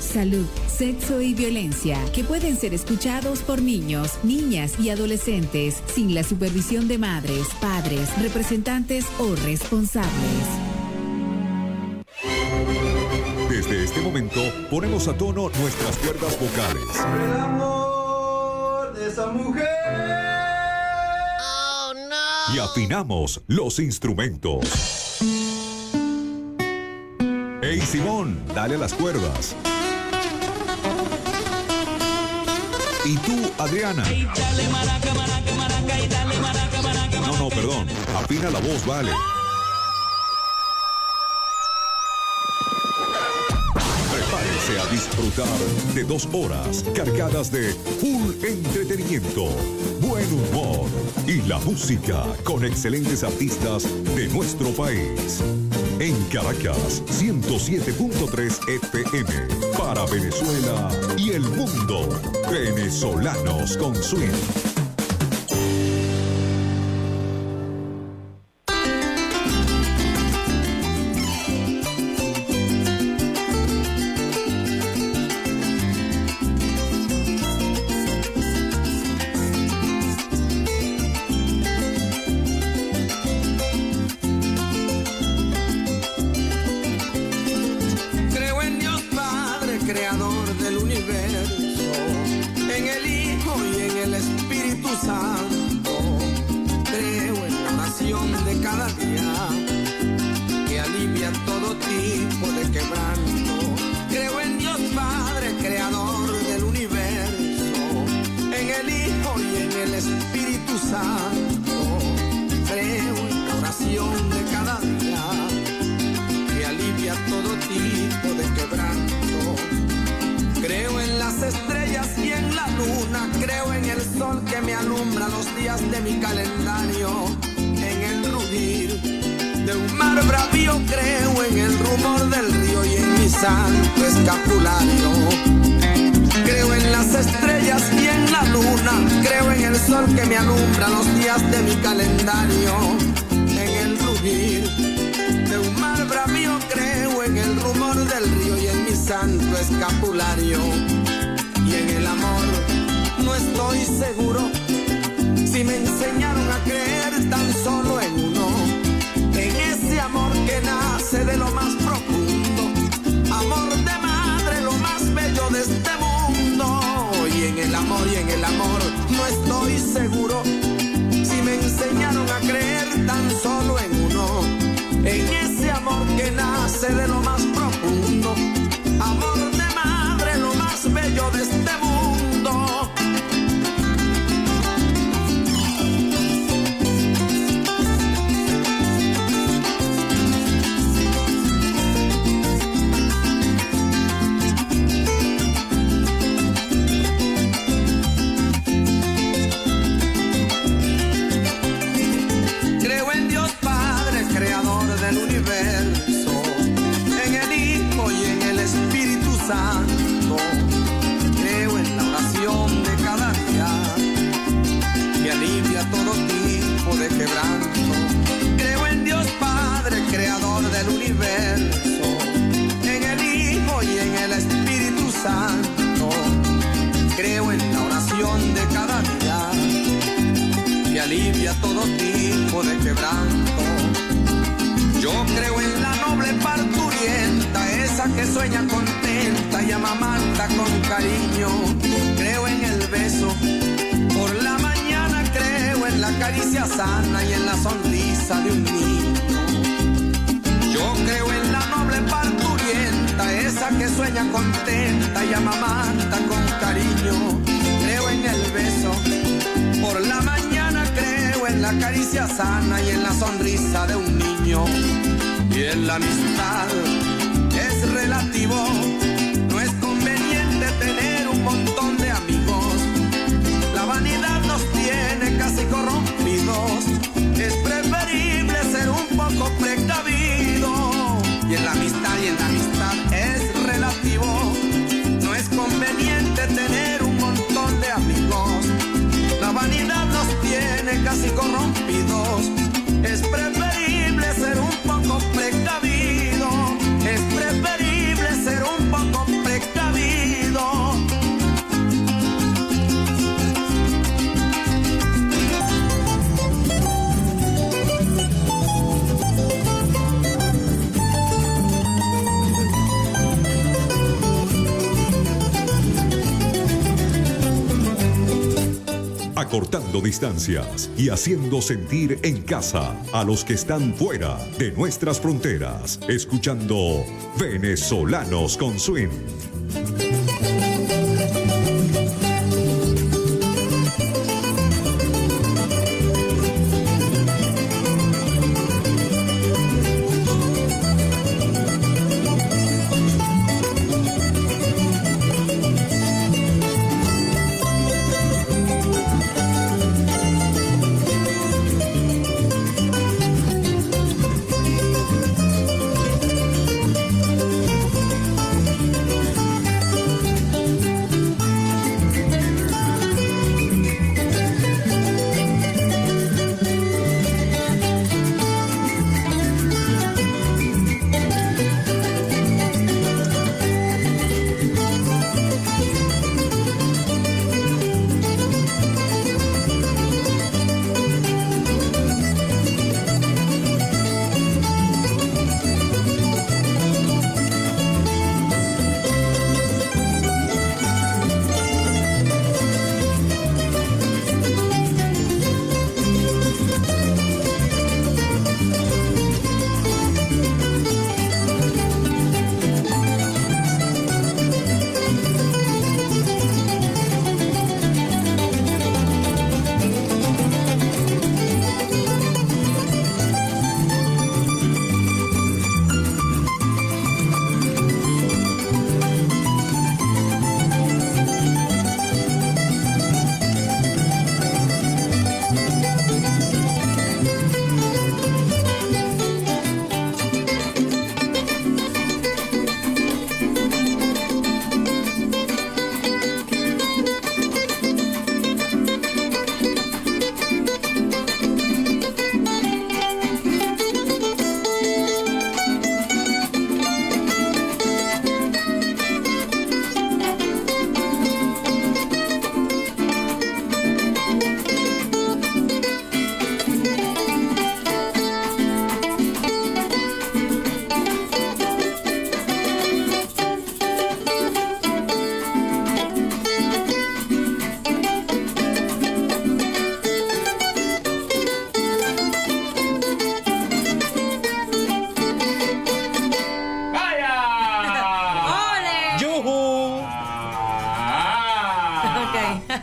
salud, sexo y violencia, que pueden ser escuchados por niños, niñas y adolescentes sin la supervisión de madres, padres, representantes o responsables. Desde este momento ponemos a tono nuestras cuerdas vocales. El amor de esa mujer. Y afinamos los instrumentos. Simón, dale a las cuerdas. Y tú, Adriana. No, no, perdón. Afina la voz, vale. Prepárense a disfrutar de dos horas cargadas de full entretenimiento, buen humor y la música con excelentes artistas de nuestro país. En Caracas, 107.3 FM. Para Venezuela y el mundo. Venezolanos con Swing. Sueña contenta y amamanta con cariño. Creo en el beso por la mañana, creo en la caricia sana y en la sonrisa de un niño. Yo creo en la noble parturienta, esa que sueña contenta y amamanta con cariño. Creo en el beso por la mañana creo en la caricia sana y en la sonrisa de un niño. Y en la amistad relativo, no es conveniente tener un montón de amigos. La vanidad nos tiene casi corrompidos, es preferible ser un poco precavido. Y en la amistad y en la amistad es relativo, no es conveniente tener un montón de amigos. La vanidad nos tiene casi corrompidos. Acortando distancias y haciendo sentir en casa a los que están fuera de nuestras fronteras, escuchando Venezolanos con Swing.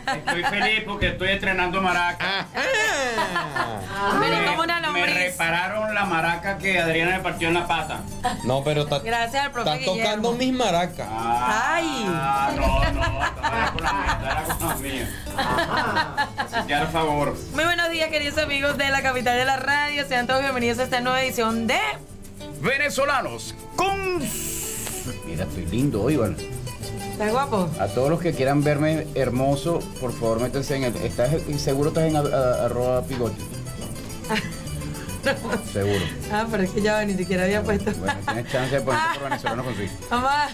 Estoy feliz porque estoy estrenando maraca. Pero como una me lombriz. repararon la maraca que Adriana me partió en la pata. No, pero está, Gracias al profe Guillermo. tocando mis maracas. Ay. Ah, no, no, estaba con la mía, estaba con la mía. Así que, al favor. Muy buenos días, queridos amigos de la capital de la radio. Sean todos bienvenidos a esta nueva edición de Venezolanos con. Mira, estoy lindo hoy, ¿vale? ¿Estás guapo? A todos los que quieran verme hermoso, por favor métanse en el. ¿Estás, seguro estás en a- a- arroba pigote? Seguro. Ah, pero es que ya ni siquiera había puesto. Bueno, tienes chance de ponerte por venezolano con sí. Mamá.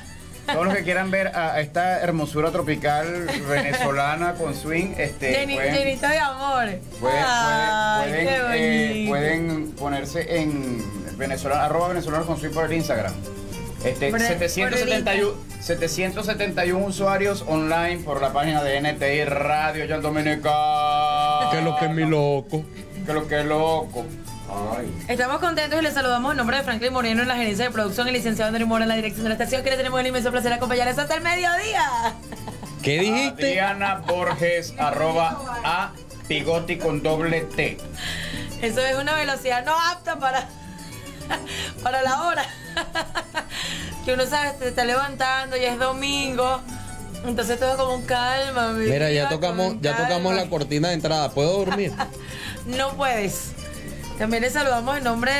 Todos los que quieran ver a esta hermosura tropical venezolana con swing, este, pueden, llenito de amor. pueden, Ay, pueden, qué eh, pueden ponerse en venezolano, arroba venezolano con swing por el Instagram. Este, Por el- 771, 771 usuarios online por la página de NTI Radio Jan Dominica. Que lo que es mi loco. Que lo que es loco. Ay. Estamos contentos y les saludamos en nombre de Franklin Moreno en la gerencia de producción y licenciado André Mora en la dirección de la estación, que les tenemos el inmenso placer de acompañarles hasta el mediodía. ¿Qué dijiste? Adriana Borges, arroba a Pigoti con doble T. Eso es una velocidad no apta para, para la hora. que uno sabe, se está levantando, ya es domingo. Entonces todo como un calma. mi Mira, ya tocamos, ya tocamos la cortina de entrada. ¿Puedo dormir? No puedes. También les saludamos en nombre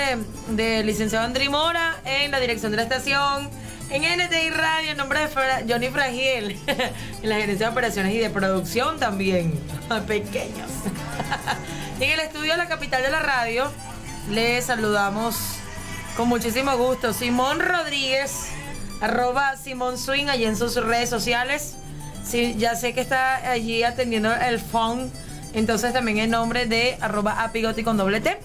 del licenciado Andri Mora en la dirección de la estación, en NTI Radio, en nombre de Fra- Johnny Fragiel, en la gerencia de operaciones y de producción también, pequeños. y en el estudio de la capital de la radio, les saludamos con muchísimo gusto. Simón Rodríguez, arroba Simón Swing allí en sus redes sociales. Sí, ya sé que está allí atendiendo el phone, entonces también el nombre de arroba apigoti con doble T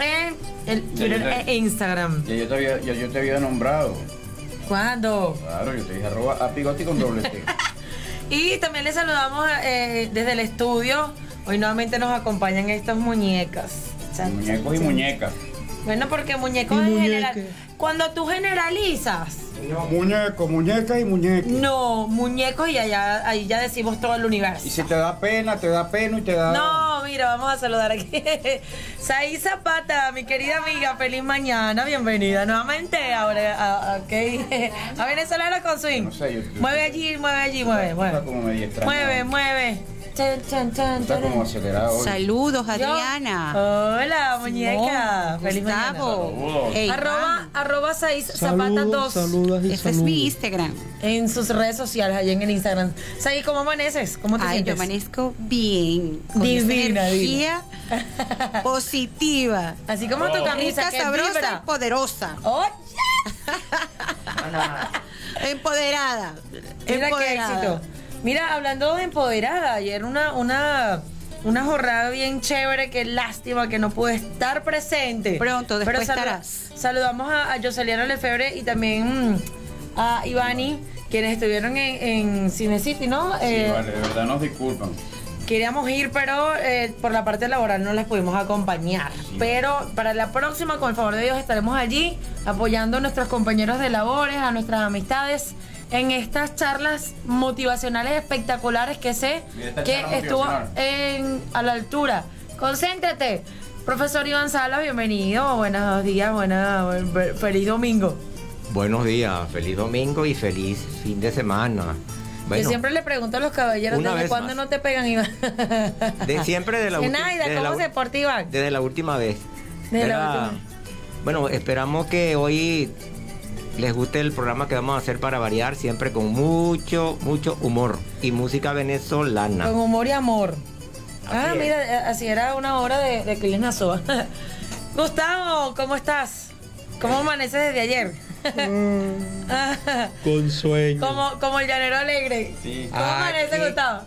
en el Twitter e Instagram. Ya yo te había, ya yo te había nombrado. ¿Cuándo? Claro, yo te dije arroba apigoti con doble T. Y también les saludamos eh, desde el estudio. Hoy nuevamente nos acompañan estas muñecas. Muñecos y muñecas. Bueno, porque muñecos en general. Cuando tú generalizas, Muñeco, muñeca y muñeca. no, muñecos y allá, ahí ya decimos todo el universo. Y si te da pena, te da pena y te da. No, mira, vamos a saludar aquí. Saí Zapata, mi querida amiga, feliz mañana, bienvenida nuevamente ahora a, a, ok, a Venezolana con swing. No sé, yo- yo- mueve allí, mueve allí, mueve, Está mueve. como. Mueve, mueve. Chan, chan, chan, Está como acelerado hoy. Saludos, Yo- Adriana. Hola, muñeca. Feliz mañana. Gustavo. Saludos. Ey, Arroba, arroba Saiz Zapata 2 Ese es mi Instagram. en sus redes sociales, allá en el Instagram. Saiz, ¿cómo amaneces? ¿Cómo te Ay, yo amanezco bien. Con Divina, energía positiva. Así como tu camisa que sabrosa vibra. y poderosa. ¡Oh! Empoderada. Mira qué Empoderada. éxito. Mira, hablando de empoderada, ayer una, una, una jornada bien chévere, qué lástima que no pude estar presente. Pronto, después Pero salu- estarás. Saludamos a, a Joseliana Lefebvre y también mm, a Ivani, quienes estuvieron en, en Cine City, ¿no? Sí, Eh, vale, de verdad nos disculpan. Queríamos ir, pero eh, por la parte laboral no les pudimos acompañar. Pero para la próxima, con el favor de Dios, estaremos allí apoyando a nuestros compañeros de labores, a nuestras amistades, en estas charlas motivacionales espectaculares que sé que estuvo en, a la altura. Concéntrate. Profesor Iván Salas, bienvenido. Buenos días, buena, buen- feliz domingo. Buenos días, feliz domingo y feliz fin de semana. Bueno, Yo siempre le pregunto a los caballeros, ¿desde vez cuándo más. no te pegan, Iván? de siempre de la Zenaida, desde ¿cómo la se porta Iván? Desde la última vez. Desde la última. Bueno, esperamos que hoy les guste el programa que vamos a hacer para variar, siempre con mucho, mucho humor y música venezolana. Con humor y amor. ah, es. mira, eh, así era una hora de, de Cris. Gustavo, ¿cómo estás? ¿Cómo amaneces desde ayer? Con sueño. como, como el llanero alegre. Sí. ¿Cómo amanece, Aquí. Gustavo?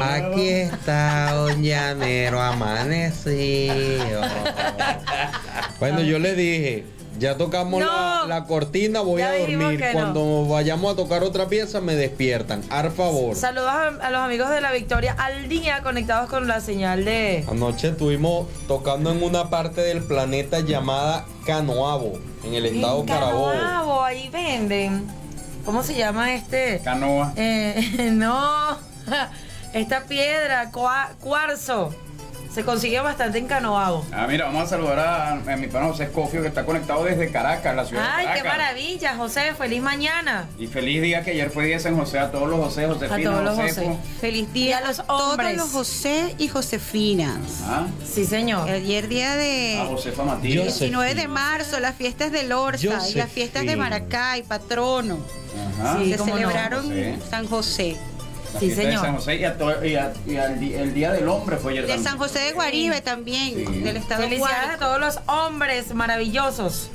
Aquí está un llanero amanecido. bueno, yo le dije, ya tocamos No. la, la cortina, voy Ya a dormir. no. Cuando vayamos a tocar otra pieza, me despiertan. Ar favor. Saludos a, a los amigos de la Victoria al día conectados con la señal de. Anoche estuvimos tocando en una parte del planeta llamada Canoabo, en el estado En Carabobo. Canoabo, ahí venden. ¿Cómo se llama este? Canoa. Eh, no, esta piedra, cua- cuarzo, se consigue bastante en Canoabo. Ah, mira, vamos a saludar a, a mi pana José Escofio que está conectado desde Caracas, la ciudad Ay, de qué Caracas. maravilla, José, feliz mañana. Y feliz día que ayer fue día de San José a todos los José, Josefina, A todos los Josefo. José. Feliz día Y a los a todos los José y Josefinas. Ah, Sí, señor. Ayer día a de Josefa Matías. José. 19 de marzo, las fiestas de Lorza y las fiestas de Maracay, patrono. Ajá. Sí, Se no. celebraron José. San José. La Sí, de señor. San José y, a to- y a- y al di- el día del hombre fue ayer De también. San José de Guaribe también, Sí. del estado Felicidades a Guárico. todos los hombres maravillosos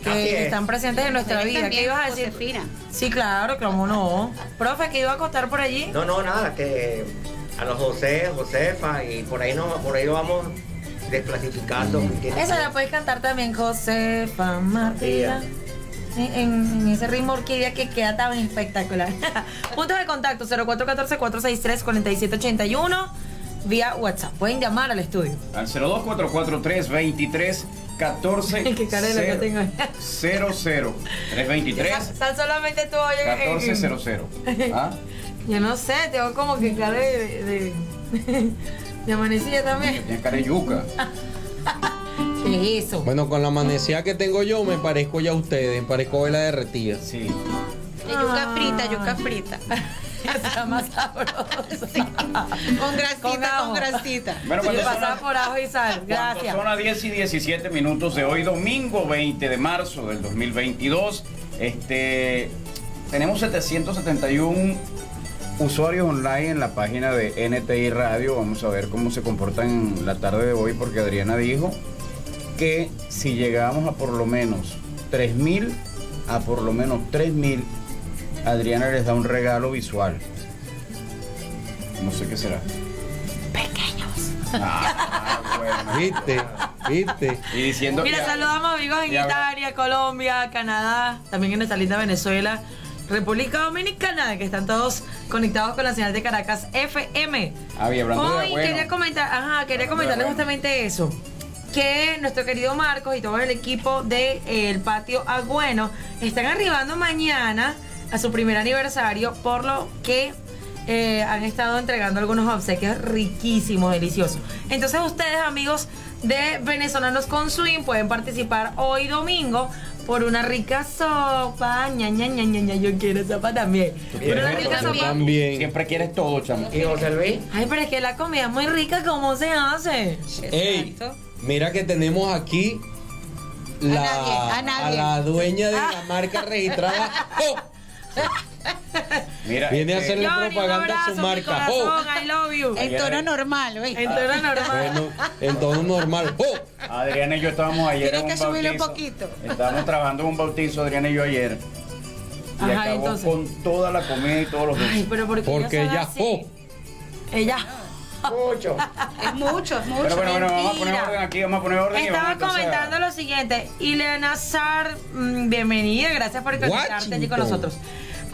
Así que es. están presentes en nuestra vida. ¿Qué ibas a decir? Josefina. Sí, claro, cómo no. Profe, ¿qué iba a costar por allí? No, no, nada, que a los José, Josefa y por ahí no, por ahí vamos desclasificando. Esa la puedes cantar también, Josefa Martina. En, en ese ritmo orquídea que queda tan espectacular. Puntos de contacto 0414-463-4781 vía WhatsApp. Pueden llamar al estudio. Al 0244323 14 Qué cara de lo que tengo. 00 323 Tan solamente tú oyes. en- en- 1400. ¿Ah? Yo no sé, tengo como que cara de. de, de, de amanecida también. Tienes cara de yuca. Bueno, con la amanecida que tengo yo, me parezco ya a ustedes, me parezco vela derretida. Sí. De yuca frita, yuca frita. Está más sabroso. Con grasita, Con con, grasita. Bueno, cuando son, por ajo y sal. Gracias. son las 10 y 17 minutos de hoy, domingo 20 de marzo del 2022, este, tenemos 771 usuarios online en la página de NTI Radio. Vamos a ver cómo se comportan la tarde de hoy, porque Adriana dijo que si llegamos a por lo menos 3000 a por lo menos 3.000, Adriana les da un regalo visual. No sé qué será. Pequeños. Ah, bueno. ¿Viste? ¿Viste? Y diciendo Mira, ya- saludamos amigos en Italia, Colombia, Canadá, también en nuestra linda Venezuela, República Dominicana, que están todos conectados con la señal de Caracas FM. Ah, bien, hablando de Hoy abuelo. quería comentar, ajá, quería comentarles de justamente eso. Que nuestro querido Marcos y todo el equipo del patio Agüeno están arribando mañana a su primer aniversario, por lo que eh, han estado entregando algunos obsequios riquísimos, deliciosos. Entonces ustedes, amigos de Venezolanos con Swing, pueden participar hoy domingo por una rica sopa. Ña, ña, ña, ña, ña, yo quiero sopa también. Por una rica sopa? También. Siempre quieres todo, chamo. ¿Y José Luis? Ay, pero es que la comida es muy rica, ¿cómo se hace? Ey, Exacto. Mira que tenemos aquí la, nadie, a nadie. la dueña de la marca registrada. ¡Oh! Mira, Viene a este, hacerle Johnny, propaganda a su abrazo, marca. ¡Oh! corazón, I love you. En tono normal, ¿oí? En tono normal. Bueno, en tono normal. ¡Oh! Adriana y yo estábamos ayer Tienes que subirle un bautizo. poquito. Estábamos trabajando en un bautizo, Adriana y yo ayer. Y Ajá, acabó entonces. con toda la comida y todos los dulces. Ay, pero ¿por qué Porque ella? ¡oh! Ella Mucho. Es mucho, es mucho. Pero bueno, bueno, vamos a poner mentira. orden aquí, vamos a poner orden. y estaba vamos entonces a- comentando lo siguiente. Ileana Sar, mm, bienvenida, gracias por conectarte allí con nosotros.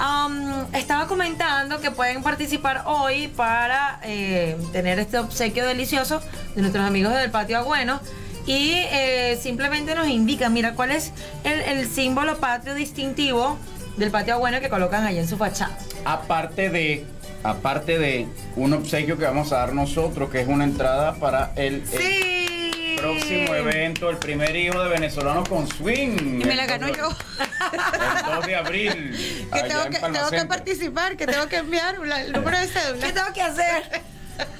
Um, estaba comentando que pueden participar hoy para eh, tener este obsequio delicioso de nuestros amigos del Patio Agüeno. Y eh, simplemente nos indican, mira, cuál es el, el símbolo patrio distintivo del Patio Agüeno que colocan allí en su fachada. Aparte de, aparte de un obsequio que vamos a dar nosotros, que es una entrada para el, próximo evento, el primer hijo de venezolanos con swing. Y me la ganó yo. El 2 de abril. Que allá tengo en que, tengo que participar, que tengo que enviar la- el número de cédula. ¿Qué tengo que hacer?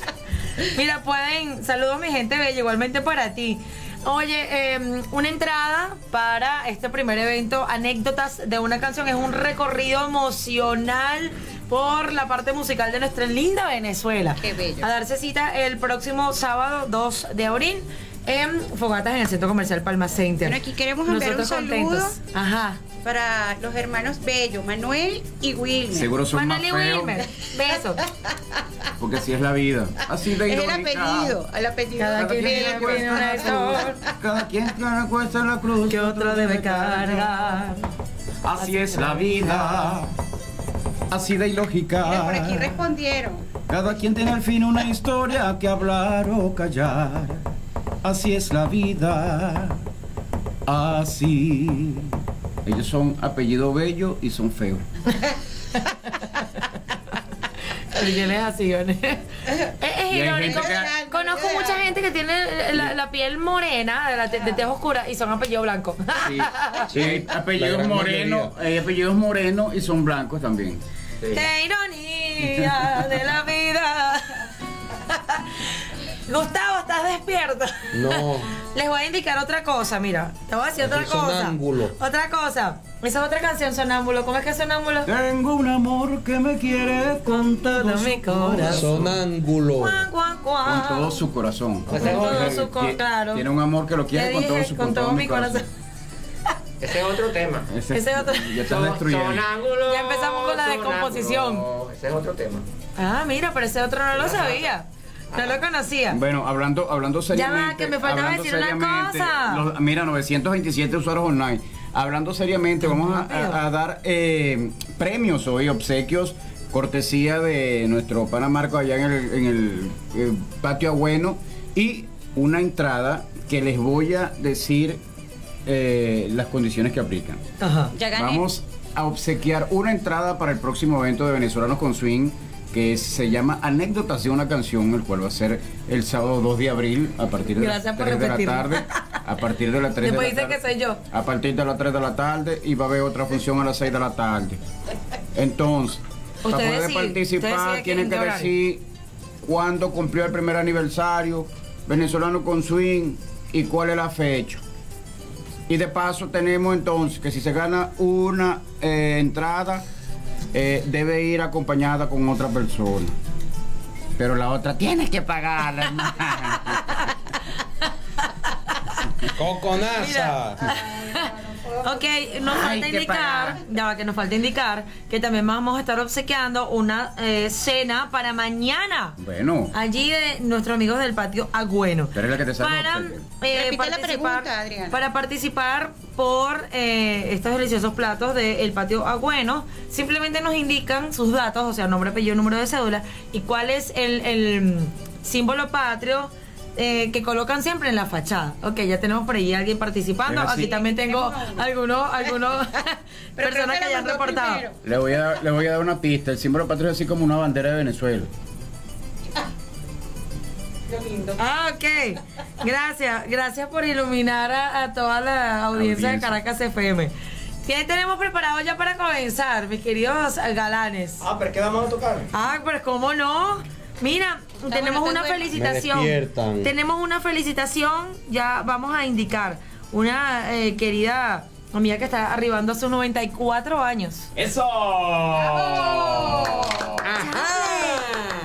Mira, pueden. Saludos, mi gente bella, igualmente para ti. Oye, eh, una entrada para este primer evento, anécdotas de una canción, es un recorrido emocional por la parte musical de nuestra linda Venezuela. Qué bello. A darse cita el próximo sábado 2 de abril en Fogatas en el Centro Comercial Palma Center. Bueno, aquí queremos enviar un saludo. contentos. Ajá. Para los hermanos Bello, Manuel y Wilmer. Seguro son más Manuel y feos, Wilmer, besos. porque así es la vida. Así de Es el irónica. apellido, el apellido. Cada quien tiene cuesta una cruz, Cada quien tiene cuesta la cruz. que otro debe cargar. Así es la vida. Así de ilógica. Mira, por aquí respondieron. Cada quien tiene al fin una historia que hablar o callar. Así es la vida. Así. Ellos son apellido bello y son feos. Es así, ¿vale? Es, irónico. que- Conozco mucha gente que tiene la, la piel morena, de la te- de tez oscura, y son apellido blanco. Sí, sí, apellidos morenos, apellidos morenos y son blancos también. ¡Qué ironía de la vida! Gustavo, ¿estás despierto? No. Les voy a indicar otra cosa, mira. Te voy a decir otra cosa. sonámbulo. Otra cosa. Esa es otra canción, Sonámbulo. ¿Cómo es que es Sonámbulo? Tengo un amor que me quiere con todo Todo mi corazón. Sonángulo. Cuan, cuan, cuan. Con todo su corazón. Pues es Con todo otro, su co- Tie- claro. Tiene un amor que lo quiere con todo su con todo mi corazón. ese es otro tema. Ese, Ese otro- Ya está Son- destruyendo. sonámbulo, Ya empezamos con la sonámbulo. descomposición. Ese es otro tema. Ah, mira, pero ese otro no lo sabía. No lo conocía. Bueno, hablando, hablando seriamente. que me faltaba decir una cosa. los- mira, 927 usuarios online. Hablando seriamente, vamos a, a- a dar eh, premios hoy, obsequios, cortesía de nuestro pana Marco allá en el, en el, eh, patio Agüeno y una entrada que les voy a decir eh, las condiciones que aplican. Ajá. Ya gané. Vamos a obsequiar una entrada para el próximo evento de Venezolanos con Swing que se llama Anécdotas de una canción, el cual va a ser el sábado 2 de abril a partir de Gracias las por 3 de la tarde. A partir de las 3 Después de la dice tarde. que soy yo. A partir de las 3 de la tarde y va a haber otra función a las 6 de la tarde. Entonces, para poder participar tienen en que horario. decir cuándo cumplió el primer aniversario, venezolano con swing y cuál es la fecha. Y de paso tenemos entonces que si se gana una eh, entrada, eh, debe ir acompañada con otra persona. Pero la otra tiene que pagarla, hermano. Coconaza. Ok, nos Ay, falta indicar, ya va que nos falta indicar que también vamos a estar obsequiando una eh, cena para mañana. Bueno. Allí de nuestros amigos del patio Agüeno. Tú eres la que te Para, eh, la pregunta, Adriana. para participar por eh, estos deliciosos platos del patio Agüeno, simplemente nos indican sus datos, o sea, nombre, apellido, número de cédula y cuál es el, el símbolo patrio. eh, que colocan siempre en la fachada. Ok, ya tenemos por ahí alguien participando. Aquí también tengo algunos, algunos personas que que mandó reportado. Le voy, a, le voy a dar una pista. El símbolo patrio es así como una bandera de Venezuela. Ah, ok. Gracias, gracias por iluminar a, a toda la audiencia de. Caracas FM. ¿Qué tenemos preparado ya para comenzar, mis queridos galanes? Ah, pero ¿qué vamos a tocar? Ah, pero ¿cómo no? Mira, tenemos bueno, una felicitación. Me. Tenemos una felicitación, ya vamos a indicar. Una eh, querida amiga que está arribando a sus 94 años. ¡Eso!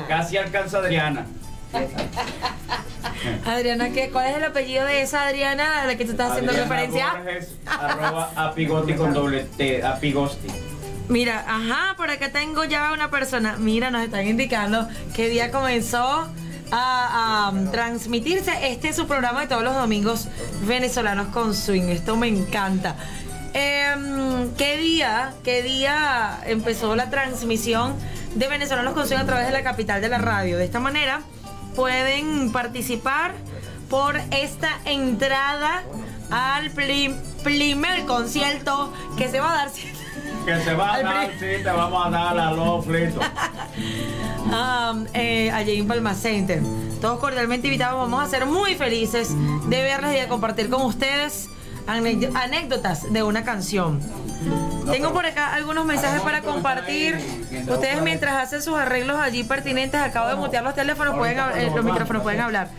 Casi alcanza Adriana. Adriana, ¿qué, ¿cuál es el apellido de esa Adriana a la que tú estás haciendo referencia? Borges, arroba apigosti con doble T, apigosti. Mira, ajá, por acá tengo ya una persona. Mira, nos están indicando qué día comenzó a, a, um, transmitirse este es su programa de todos los domingos venezolanos con swing. Esto me encanta. Em, ¿Qué día, qué día empezó la transmisión de venezolanos con swing a través de la capital de la radio? De esta manera pueden participar por esta entrada al prim- primer concierto que se va a dar. Que se va a dar, sí, te vamos a dar a los fritos. um, eh, allí en Palma Center. Todos cordialmente invitados, vamos a ser muy felices de verles y de compartir con ustedes anécdotas de una canción. Tengo por acá algunos mensajes para compartir. Ustedes mientras hacen sus arreglos allí pertinentes, acabo de mutear los teléfonos, pueden, eh, los micrófonos pueden hablar.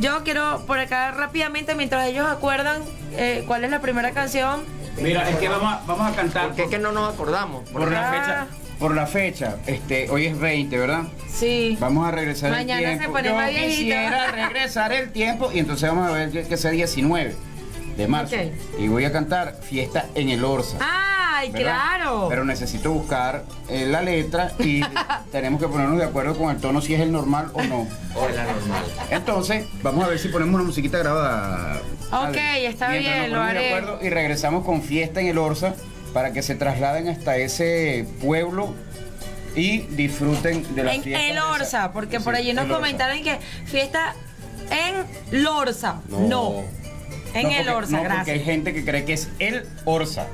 Yo quiero por acá rápidamente, mientras ellos acuerdan eh, cuál es la primera canción. Mira, es que vamos a, vamos a cantar Porque es que no nos acordamos. por la Ah. fecha. Por la fecha, este, hoy es 20, ¿verdad? Sí. Vamos a regresar Mañana se el tiempo. pone Yo más viejito. quisiera regresar el tiempo y entonces vamos a ver que, que sea 19 de marzo. Y voy a cantar Fiesta en el Orsa. ¡Ay, ¿verdad? claro! Pero necesito buscar eh, la letra y tenemos que ponernos de acuerdo con el tono si es el normal o no. O la normal. Entonces, vamos a ver si ponemos una musiquita grabada. Ok, está Mientras bien, lo de haré. acuerdo y regresamos con Fiesta en el Orsa para que se trasladen hasta ese pueblo y disfruten de la en fiesta. el de esa- Orsa, porque Sí, por allí nos el comentaron que fiesta en Lorsa. No. En No, el porque- Orsa, no, porque hay gracias. gente que cree que es el Orsa.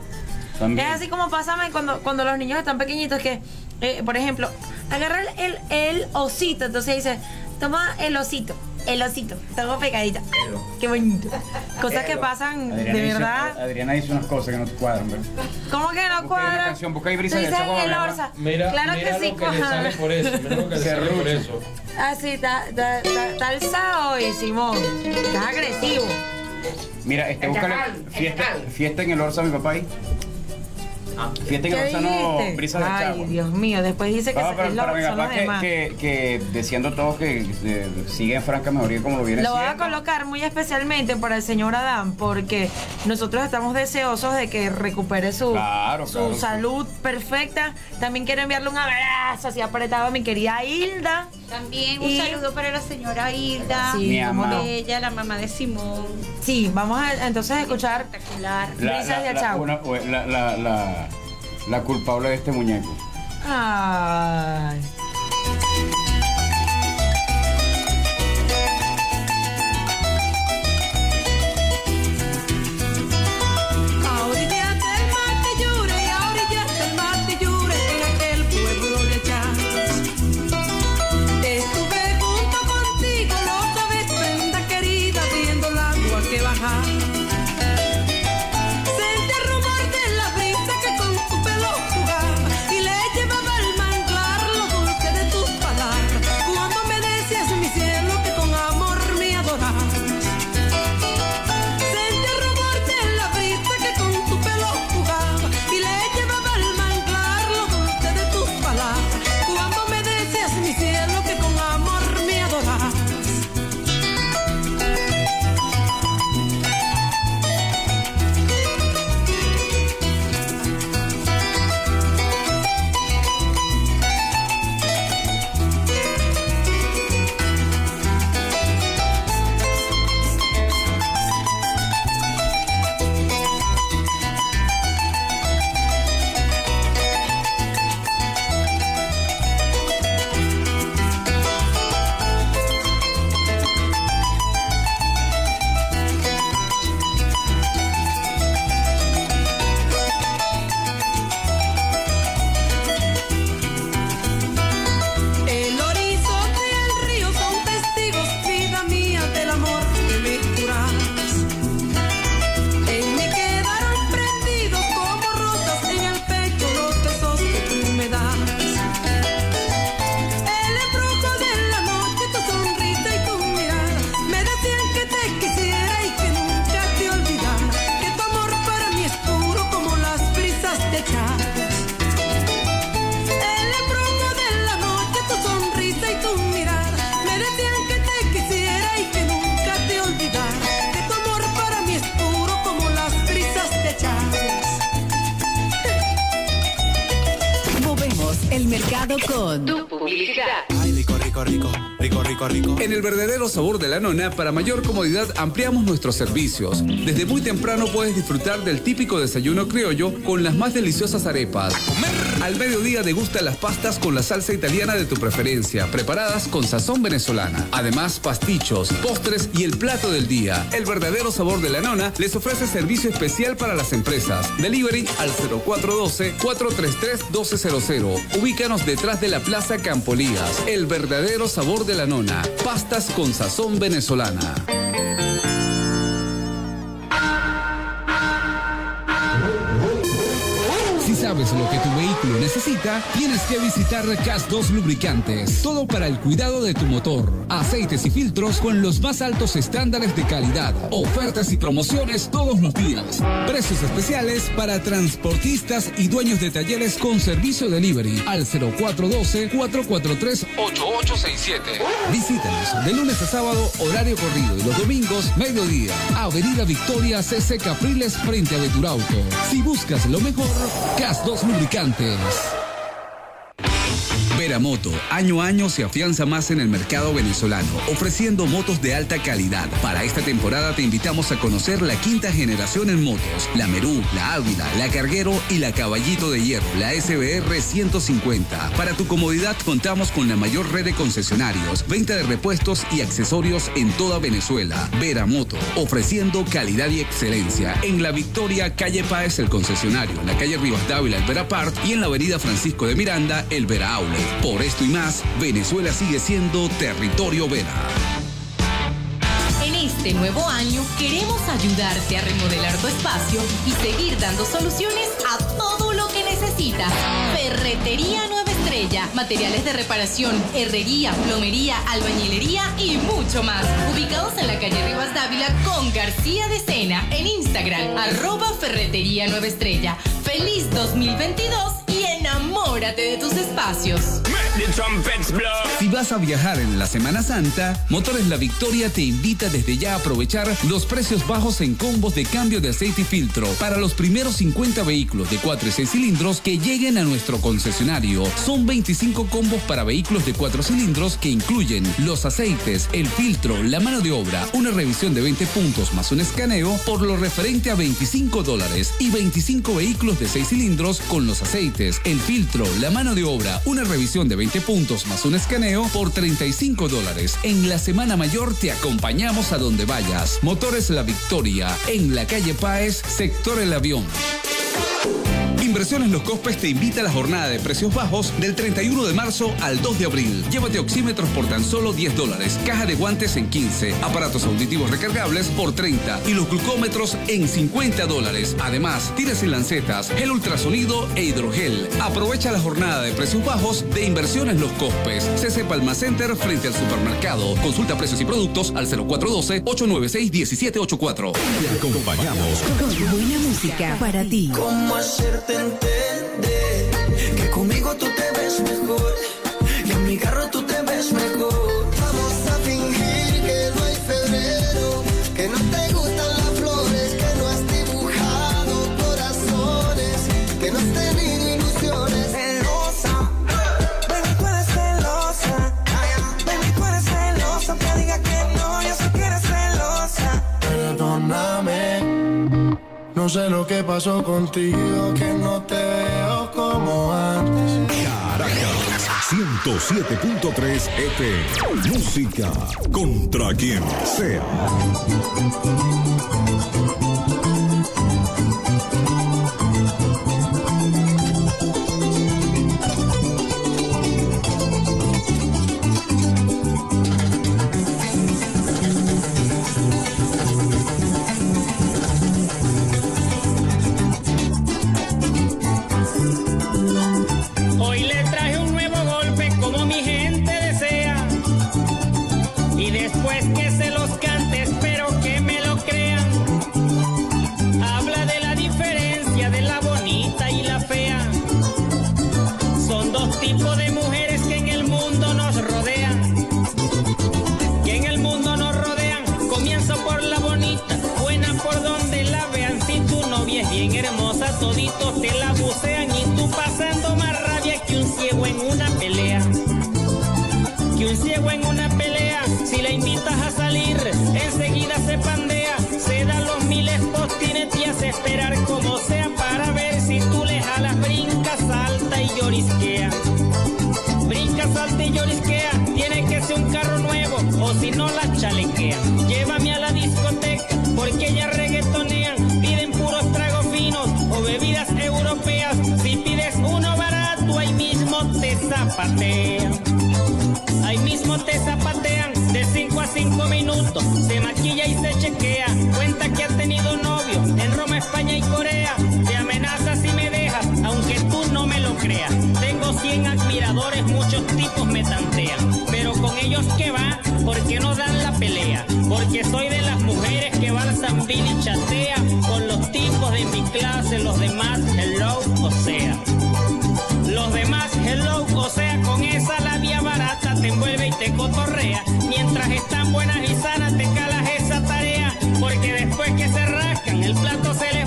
También. Es así como pásame cuando, cuando los niños están pequeñitos que, eh, por ejemplo, agarra el, el, osito, entonces dice, toma el osito, el osito, todo pegadito. Qué bonito. Cosas que pasan Adriana de dice- verdad. Adriana dice unas cosas que no te cuadran, ¿verdad? ¿Cómo que no Busca ahí una cuadra? canción, busca Brisa Chapo el. Orsa. Mira, claro mira que sí lo que le sale cuadra. por eso. Mira lo que le sale por eso. Así, está, está, está, está alzado hoy, Simón. Estás agresivo. Mira, este, búscale fiesta, fiesta en el Orsa, mi papá ahí. Fiesta en el ¿Qué Orsa, no, dijiste? Brisa del Ay, Chagua. Dios mío, después dice que Ah, se- para, es lo- para son los que, demás. que, que diciendo todos que eh, siguen Franca Mejoría como lo viene Lo voy a colocar muy especialmente para el señor Adán, porque nosotros estamos deseosos de que recupere su, Claro, su claro. salud perfecta. También quiero enviarle un abrazo así apretado a mi querida Hilda. También un Y- saludo para la señora Hilda. Sí, Mi no. Ella, la mamá de Simón. Sí, vamos a entonces a escuchar Espectacular. La, Brisas la, de la- Achagua. la, la, culpable de este muñeco. En el verdadero sabor de la nona, para mayor comodidad, ampliamos nuestros servicios. Desde muy temprano puedes disfrutar del típico desayuno criollo con las más deliciosas arepas. Al mediodía degusta las pastas con la salsa italiana de tu preferencia, preparadas con sazón venezolana. Además, pastichos, postres y el plato del día. El verdadero sabor de la nona les ofrece servicio especial para las empresas. Delivery al 0412-433-1200. Ubícanos detrás de la Plaza Campolías. El verdadero sabor de la nona. Pastas con sazón venezolana. Si sabes lo que tu vehículo necesita, tienes que visitar CAS 2 Lubricantes. Todo para el cuidado de tu motor. Aceites y filtros con los más altos estándares de calidad. Ofertas y promociones todos los días. Precios especiales para transportistas y dueños de talleres con servicio delivery al 0412-443-8867. Visítanos de lunes a sábado, horario corrido y los domingos, mediodía. Avenida Victoria CC Capriles frente a Veturauto. Si buscas lo mejor, CAS 2 Lubricantes. Veramoto, año a año se afianza más en el mercado venezolano, ofreciendo motos de alta calidad. Para esta temporada te invitamos a conocer la quinta generación en motos, la Merú, la Ávila, la Carguero y la Caballito de Hierro, la SBR 150. Para tu comodidad contamos con la mayor red de concesionarios, venta de repuestos y accesorios en toda Venezuela. Veramoto, ofreciendo calidad y excelencia. En la Victoria, calle Páez, el concesionario, en la calle Rivas Dávila, el Verapart y en la avenida Francisco de Miranda, el Vera Outlet. Por esto y más, Venezuela sigue siendo territorio Vera. En este nuevo año queremos ayudarte a remodelar tu espacio y seguir dando soluciones a todo lo que necesitas. Ferretería Nueva Estrella, materiales de reparación, herrería, plomería, albañilería y mucho más. Ubicados en la calle Rivas Dávila con García de Sena en Instagram, arroba Ferretería Nueva Estrella. Feliz 2022 y enamórate de tus espacios. Si vas a viajar en la Semana Santa, Motores La Victoria te invita desde ya a aprovechar los precios bajos en combos de cambio de aceite y filtro para los primeros 50 vehículos de 4 y 6 cilindros que lleguen a nuestro concesionario. Son 25 combos para vehículos de 4 cilindros que incluyen los aceites, el filtro, la mano de obra, una revisión de 20 puntos más un escaneo por lo referente a 25 dólares y 25 vehículos de 6 cilindros con los aceites, el filtro, la mano de obra, una revisión de 20 puntos más un escaneo por 35 dólares. En la Semana Mayor te acompañamos a donde vayas. Motores La Victoria, en la calle Páez, sector El Avión. Inversiones Los Cospes te invita a la jornada de precios bajos del 31 de marzo al 2 de abril. Llévate oxímetros por tan solo 10 dólares, caja de guantes en 15, aparatos auditivos recargables por 30 y los glucómetros en 50 dólares. Además, tiras y lancetas, gel ultrasonido e hidrogel. Aprovecha la jornada de precios bajos de Inversiones Los Cospes. CC Palma Center frente al supermercado. Consulta precios y productos al 0412-896-1784. Te acompañamos Con buena música para ti. ¿Cómo hacerte que conmigo tú te ves mejor y en mi carro tú te ves mejor? No sé lo que pasó contigo, que no te veo como antes. Caracas 107.3 FM. Música contra quien sea. Zapatean. Ahí mismo te zapatean de 5 a 5 minutos. Se maquilla y se chequea. Cuenta que ha tenido novio en Roma, España y Corea. Te amenaza si me dejas, aunque tú no me lo creas. Tengo 100 admiradores, muchos tipos me tantean. Pero con ellos que va, porque no dan la pelea. Porque soy de las mujeres que va al Zambil y chatea. Con los tipos de mi clase, los demás, hello, o sea. Los demás, hello, o sea, con esa labia barata te envuelve y te cotorrea. Mientras están buenas y sanas, te calas esa tarea. Porque después que se rascan, el plato se les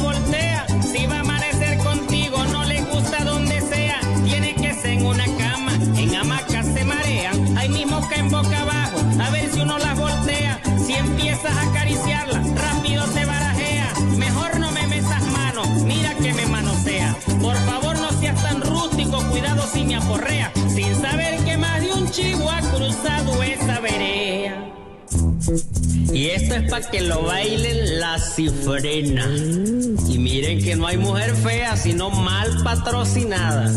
Y esto es para que lo bailen la cifrena. Y miren que no hay mujer fea, sino mal patrocinada.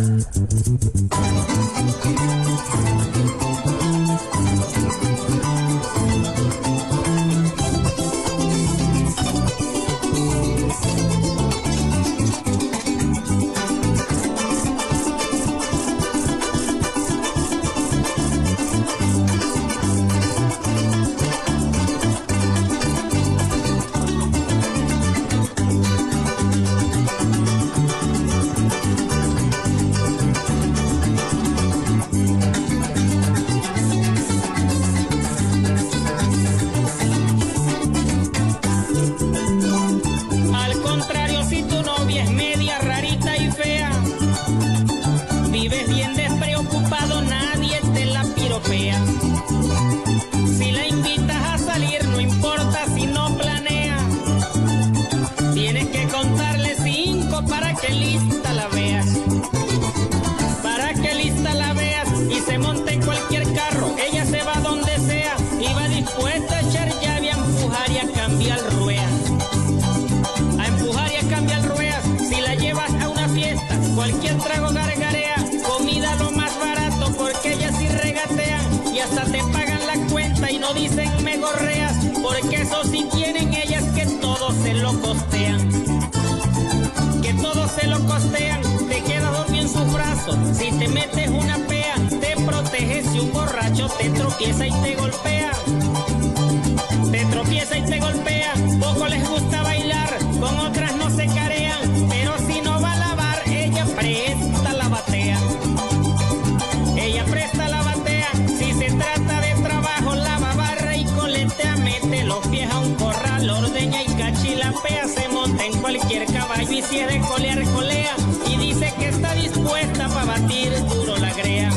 No dicen me gorreas, porque eso sí tienen ellas que todo se lo costean. Que todo se lo costean, te quedas dormido en sus brazos. Si te metes una pea, te proteges si un borracho te tropieza y te golpea te tropieza y te golpea. Poco les gusta de colear, colea. Y dice que está dispuesta para batir duro la grea.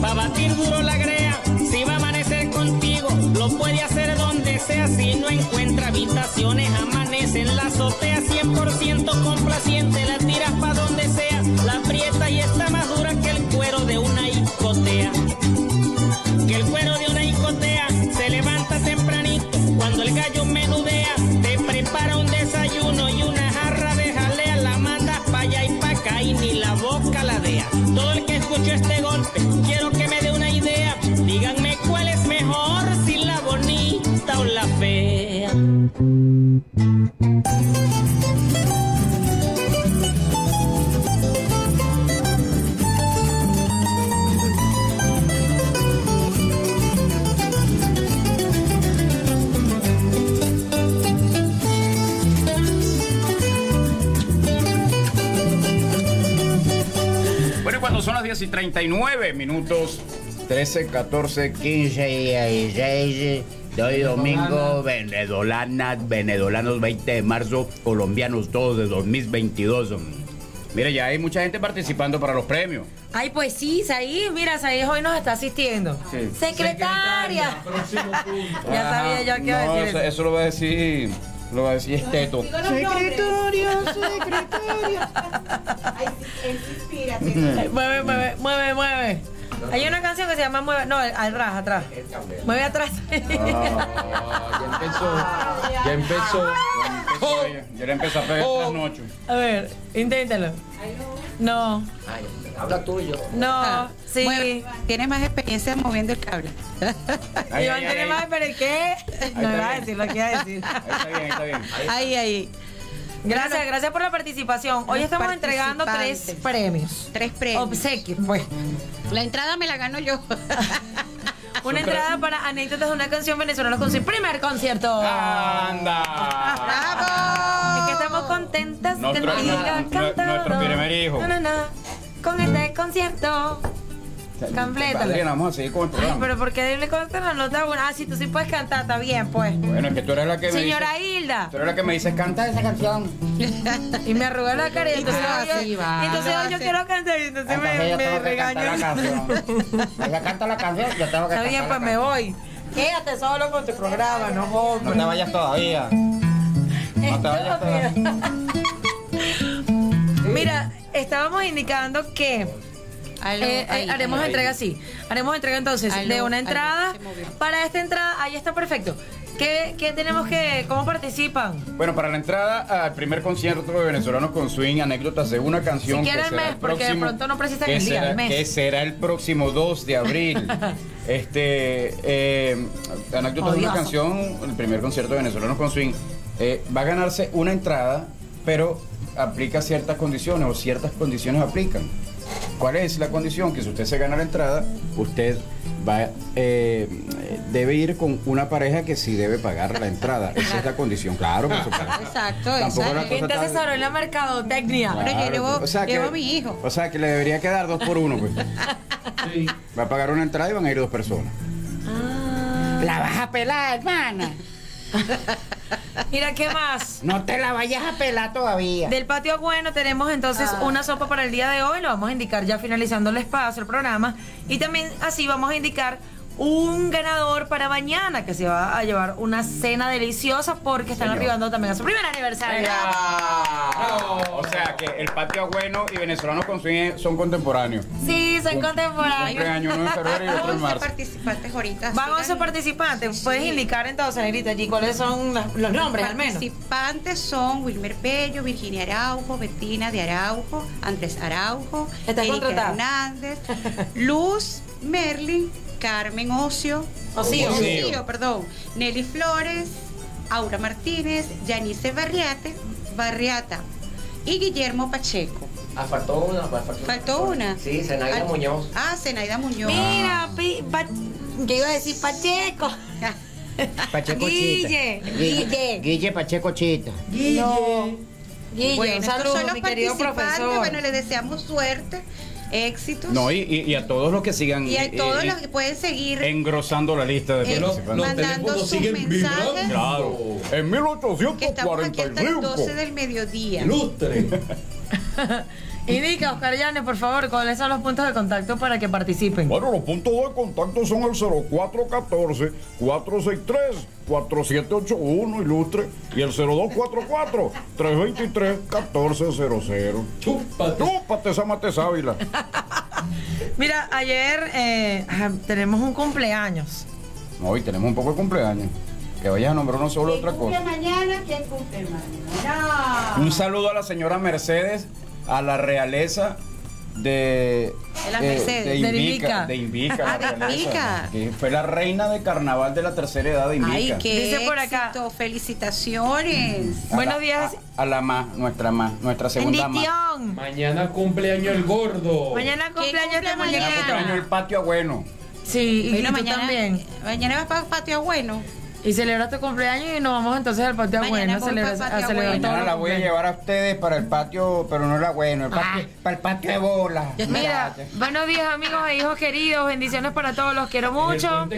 Pa' batir duro la grea, si va a amanecer contigo, lo puede hacer donde sea. Si no encuentra habitaciones, amanece en la azotea. 100% complaciente, la 10 y 39 minutos, 13, 14, 15 y 16 de hoy domingo, venezolanas, venezolanos 20 de marzo, colombianos todos de 2022. Mire, ya hay mucha gente participando para los premios. Ay, pues sí, Saí, mira, Saí hoy nos está asistiendo. Secretaria. ya sabía yo que iba a No, decir eso, eso. eso lo va a decir Lo va a decir esteto. Secretario, secretario. Ay, inspira. Mueve, mueve, mueve, mueve. Hay una canción que se llama Mueve. No, atrás, atrás. Mueve atrás. ya empezó. Ya empezó. Yo le empecé a pegar Oh. noche. A ver, inténtalo. No, Habla tuyo. no, sí. Mueve. Tienes más experiencia moviendo el cable. Ahí, Iván ahí, tiene ahí. más, pero ¿qué? No está iba a decir lo que iba a decir. Ahí está bien, está bien. Ahí, ahí. Gracias, gracias por la participación. Hoy estamos entregando tres premios. Tres premios. Obsequios, pues. La entrada me la gano yo. Una entrada para anécdotas de una canción venezolana con su primer concierto. ¡Anda! ¡Bravo! Es que estamos contentas Nuestro- que diga nuestro- nuestro primer hijo. Na, na, na, con este concierto. Complétalo. Adriana, vamos a seguir con el Ay, programa. pero ¿por qué le cortan la nota buena? Ah, si tú sí puedes cantar, está bien, pues. Bueno, es que tú eres la que me Señora dice. Hilda. Tú eres la que me dice, canta esa canción. Y me arrugó la cara y entonces, Ah, yo, sí, va. y entonces yo quiero cantar y entonces Entonces me, yo me la canción. Ella canta la canción, yo tengo que Está bien, pues me voy. Quédate solo con tu programa, no jodas. No te vayas todavía. No te vayas todavía. Mira, estábamos indicando que Aló, eh, eh, ahí, haremos aló. entrega así. Haremos entrega entonces Aló, de una entrada. Para esta entrada, ahí está perfecto. ¿Qué, qué tenemos que.? ¿Cómo participan? Bueno, para la entrada al primer concierto de Venezolanos con Swing, anécdotas de una canción. Si que el será mes, porque de pronto no precisan que el día, será- el mes. Que será el próximo 2 de abril. este, eh, anécdotas de una canción, el primer concierto de Venezolanos con Swing. eh, va a ganarse una entrada, pero aplica ciertas condiciones o ciertas condiciones aplican. ¿Cuál es la condición? Que si usted se gana la entrada, usted va eh, debe ir con una pareja que sí debe pagar la entrada. Esa es la condición, claro, por supuesto. Exacto, Tampoco exacto. la ¿Quién te tan- asesoró en la mercadotecnia? Bueno, yo llevo- llevo a mi hijo. O sea, que le debería quedar dos por uno, pues. Va a pagar una entrada y van a ir dos personas. La vas a pelar, hermana. Mira, ¿qué más? No te la vayas a pelar todavía. Del patio bueno tenemos entonces Ah. una sopa para el día de hoy, lo vamos a indicar ya finalizando el espacio, el programa, y también así vamos a indicar un ganador para mañana que se va a llevar una cena deliciosa porque están Señor. arribando también a su primer aniversario. O sea, que el patio bueno y venezolanos con Swing son contemporáneos. Sí, son contemporáneos. Cumpleaños uno en febrero y otro en 11 marzo. participantes ahorita. Van 11 Sigan- participantes. Puedes indicar entonces, Negrita, allí cuáles son las- los nombres al menos. participantes son Wilmer Pello, Virginia Araujo, Bettina de Araujo, Andrés Araujo, Erika. Hernández, Luz Merlin, Carmen Ocio, Ocio. Ocio, perdón, Nelly Flores, Aura Martínez, Yanice Barriate, Barriata y Guillermo Pacheco. Ah, faltó una. Faltó, Faltó una. Sí, Zenaida Ah, Muñoz. Ah, Zenaida Muñoz. Mira, pi- pa- que iba a decir Pacheco. Pacheco Guille, Chita. Guille. Guille Pacheco Chita. No. Guille, Bueno, un estos saludo, son los mi querido participantes. profesor. Bueno, les deseamos suerte, éxitos. No, y, y- y a todos los que sigan y a eh, todos eh, los que pueden seguir engrosando la lista de Eh, participantes. mandando sus mensajes. Claro. En que estamos aquí hasta las 12 del mediodía. Indica, Oscar Llanes, por favor, cuáles son los puntos de contacto para que participen. Bueno, los puntos de contacto son el 0414-463-4781 Ilustre y el 0244-323-1400. Chúpate. Chúpate esa mate sábila. Mira, ayer eh, tenemos un cumpleaños. Hoy tenemos un poco de cumpleaños. Que vayas a nombrar uno solo otra cosa. mañana? ¿Quién cumple mañana? Un saludo a la señora Mercedes, a la realeza de. De eh, Mercedes. De De Invica. De Invica, Ah, la de Invica. Que fue la reina de carnaval de la tercera edad de Invica. Ay, qué Dice por acá. éxito. Felicitaciones. A la- A, a la más, nuestra más, nuestra segunda más. Mañana cumpleaños el gordo. Mañana cumpleaños cumple de mañana? Cumpleaños el patio bueno. Sí, y, y tú mañana, también. Mañana vas para patio bueno. Y celebra tu cumpleaños y nos vamos entonces al patio Mañana bueno a celebrar, a celebrar Mañana la voy a llevar a ustedes para el patio, pero no la bueno, el patio, para el patio de bola. Mira, buenos días amigos e hijos queridos, bendiciones para todos, los quiero mucho.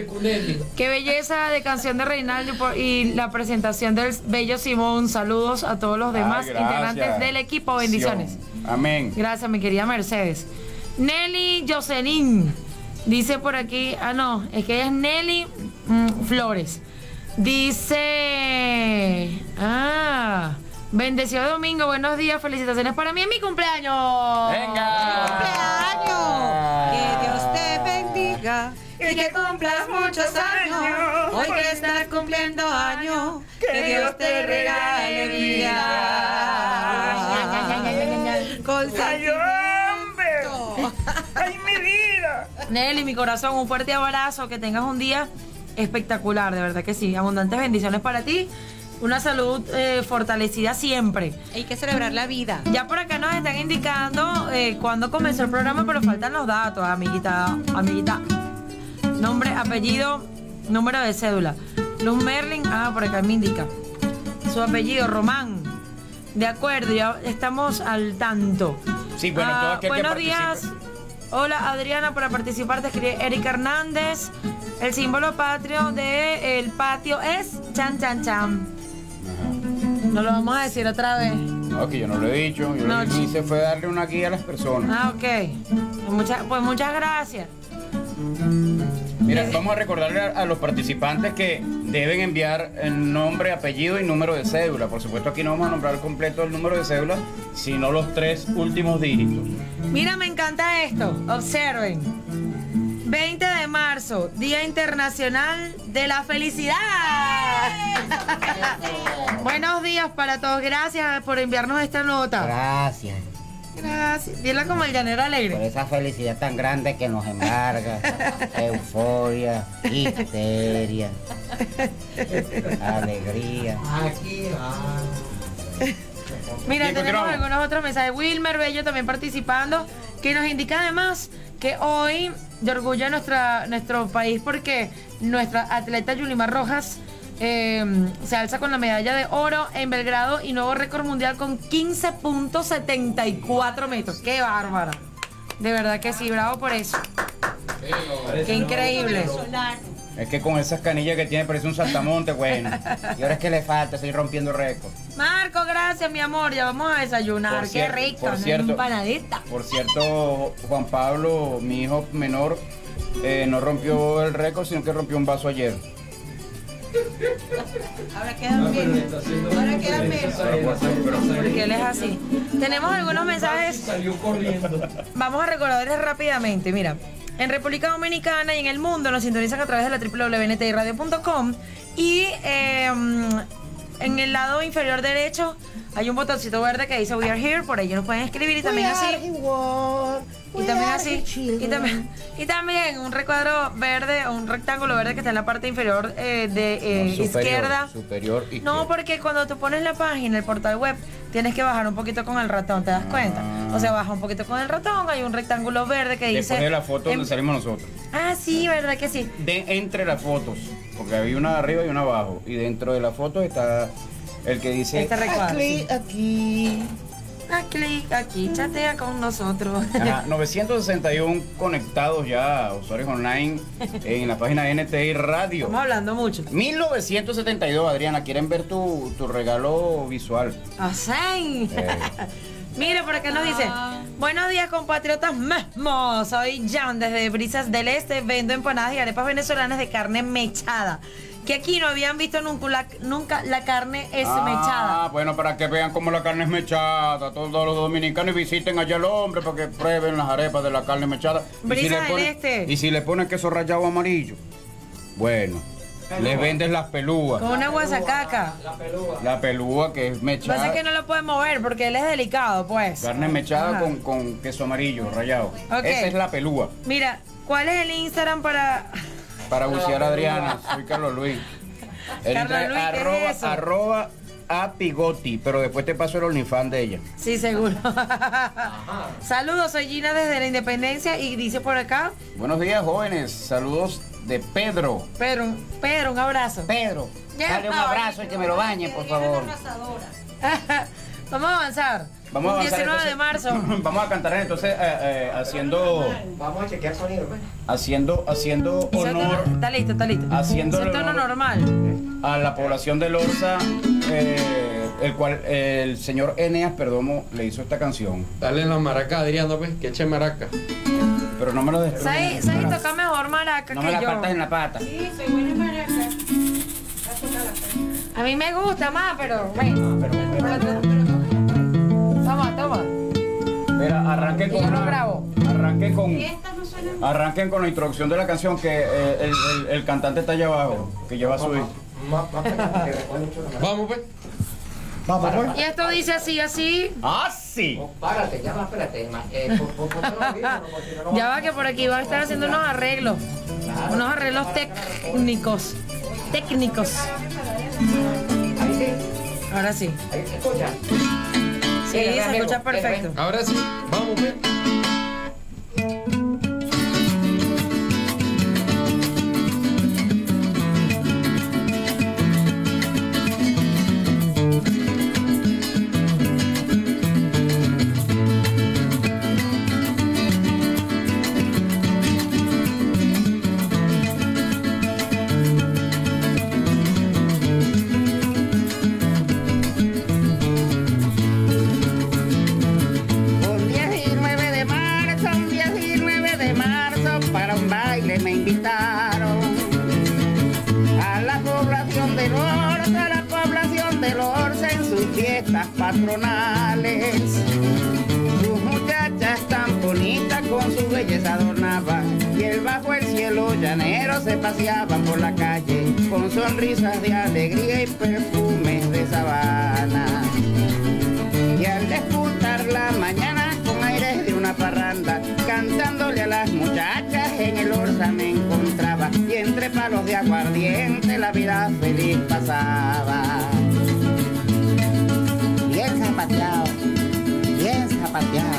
Qué belleza de canción de Reinaldo y por- y la presentación del bello Simón. Saludos a todos los demás Ay, integrantes del equipo, bendiciones. Amén. Gracias, mi querida Mercedes. Nelly Jocelyn dice por aquí, ah no, es que ella es Nelly mm, Flores. Dice. Ah. Bendecido domingo, buenos días, felicitaciones para mí en mi cumpleaños. cumpleaños. Que Dios te bendiga y que cumplas muchos años. Hoy que estás cumpliendo años, que Dios te regale vida. Con. ¡Ay, mi vida! Nelly, mi corazón, un fuerte abrazo, que tengas un día espectacular, de verdad que sí. Abundantes bendiciones para ti. Una salud eh, fortalecida siempre. Hay que celebrar la vida. Ya por acá nos están indicando eh, cuándo comenzó el programa, pero faltan los datos, amiguita. Amiguita. Nombre, apellido, número de cédula. Luz Merlin, ah, por acá me indica. Su apellido, Román. De acuerdo, ya estamos al tanto. Sí, bueno, Ah, todo aquel que buenos participe. Hola Adriana, para participar te escribe Erika Hernández. El símbolo patrio de el patio es chan chan chan. No lo vamos a decir otra vez. No, que yo no lo he dicho. Yo No, lo que hice fue darle una guía a las personas. Ah, ok. Pues muchas, pues muchas gracias. Mira, vamos a recordarle a, a los participantes que deben enviar el nombre, apellido y número de cédula. Por supuesto, aquí no vamos a nombrar completo el número de cédula, sino los tres últimos dígitos. Mira, me encanta esto. Observen. 20 de marzo, Día Internacional de la Felicidad. Buenos días para todos. Gracias por enviarnos esta nota. Gracias Gracias. Dile como el llanero alegre. por esa felicidad tan grande que nos embarga. Euforia, histeria, alegría. Aquí Mira, Bien, tenemos continuamos. algunos otros mensajes. Wilmer Bello también participando, que nos indica además que hoy de orgullo de nuestra, nuestro país porque nuestra atleta Yulimar Rojas eh, se alza con la medalla de oro en Belgrado y nuevo récord mundial con 15.74 metros. ¡Qué bárbara! De verdad que sí, bravo por eso. ¡Qué increíble! Es que con esas canillas que tiene parece un saltamonte, bueno. Y ahora es que le falta, estoy rompiendo récord. Marco, gracias, mi amor. Ya vamos a desayunar. Por ¡Qué rico! por ¿no? cierto- Empanadita. Por cierto, Juan Pablo, mi hijo menor, eh, no rompió el récord, sino que rompió un vaso ayer. Ahora quedan menos. Ahora quedan menos. Porque él es así. Tenemos algunos mensajes. Vamos a recordarles rápidamente. Mira, en República Dominicana y en el mundo nos sintonizan a través de la www.ntradio.com y eh, en el lado inferior derecho hay un botoncito verde que dice We are here. Por ahí nos pueden escribir y también así. Y también así. Y también, y también un recuadro verde, un rectángulo verde que está en la parte inferior eh, de eh, Superior, izquierda. Superior y No, porque cuando tú pones la página, el portal web, tienes que bajar un poquito con el ratón, ¿te das cuenta? O sea, baja un poquito con el ratón, hay un rectángulo verde que dice... después de la foto donde salimos nosotros. Ah, sí, ¿verdad que sí? De, entre las fotos, porque había una arriba y una abajo. Y dentro de la foto está el que dice... Este recuadro. aquí. Ah, clic aquí, chatea con nosotros. Ajá, 961 conectados ya, usuarios online en la página de NTI Radio. Estamos hablando mucho. 1972, Adriana, ¿quieren ver tu, tu regalo visual? Así. Eh. Mira, por acá nos dice, buenos días compatriotas mismos, soy Jan desde Brisas del Este, vendo empanadas y arepas venezolanas de carne mechada, que aquí no habían visto nunca la, nunca la carne es Ah, bueno, para que vean cómo la carne es mechada. Todos los dominicanos y visiten allá al hombre para que prueben las arepas de la carne mechada. Y Brisa le del ponen- Este. Y si le ponen queso rallado amarillo, bueno, le vendes las pelúas. Con una guasacaca. La pelúa que es Lo que mechada. pasa es que no lo puede mover porque él es delicado, pues. Carne mechada con, con queso amarillo rallado. Ok. Esa es la pelúa. Mira, ¿cuál es el Instagram para...? Para bucear a Adriana, soy Carlos Luis. El Carlos Luis, ¿qué es arroba, eso? arroba a Pigoti, pero después te paso el OnlyFans de ella. Sí, seguro. Saludos, soy Gina desde la Independencia y dice por acá, Buenos días, jóvenes. Saludos de Pedro. Pedro, Pedro, un abrazo. Pedro, dale un abrazo y que me lo bañen, por favor. Vamos a avanzar. Vamos a Un avanzar, 19 de marzo. Vamos a cantar entonces eh, eh, haciendo Vamos a chequear sonido, pues. haciendo haciendo honor Está listo, está listo. Haciendo el tono normal. a la población de Lorza, eh, el cual el señor Eneas Perdomo le hizo esta canción. Dale la maraca, Adriano, pues, que eche maraca. Pero no me lo. Sai, Sai toca mejor maraca No que me la yo. partas en la pata. Sí, soy buena maraca. A mí me gusta más, pero bueno. Toma, toma. Mira, arranque Y con yo lo una- grabo. Arranquen con. Arranquen con la introducción de la canción que eh, el, el- el cantante está allá abajo, que lleva su. Vamos, pues. Vamos, pues. Y esto dice así, así. Ah, sí. Párate, ya va, espérate. eh, por- por- por- Ya va que por aquí va a estar haciendo unos arreglos. Unos arreglos técnicos. Técnicos. Ahora sí. Sí, se escucha perfecto. Ahora sí, vamos, patronales. Sus muchachas tan bonitas con su belleza adornaban. Y el bajo el cielo llanero se paseaban por la calle con sonrisas de alegría y perfumes de sabana. Y al despuntar la mañana con aires de una parranda, cantándole a las muchachas en el orza me encontraba. Y entre palos de aguardiente la vida feliz pasaba. Zapateado, bien zapateado.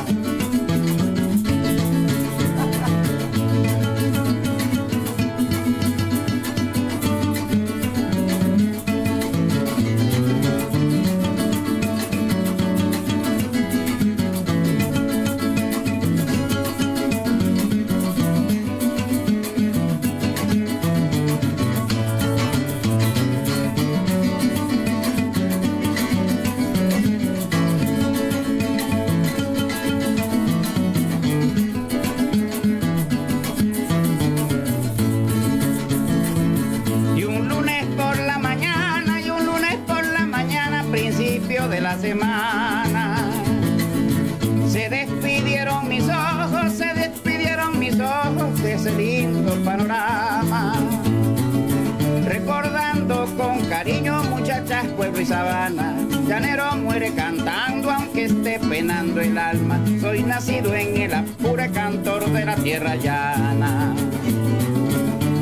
De la tierra llana.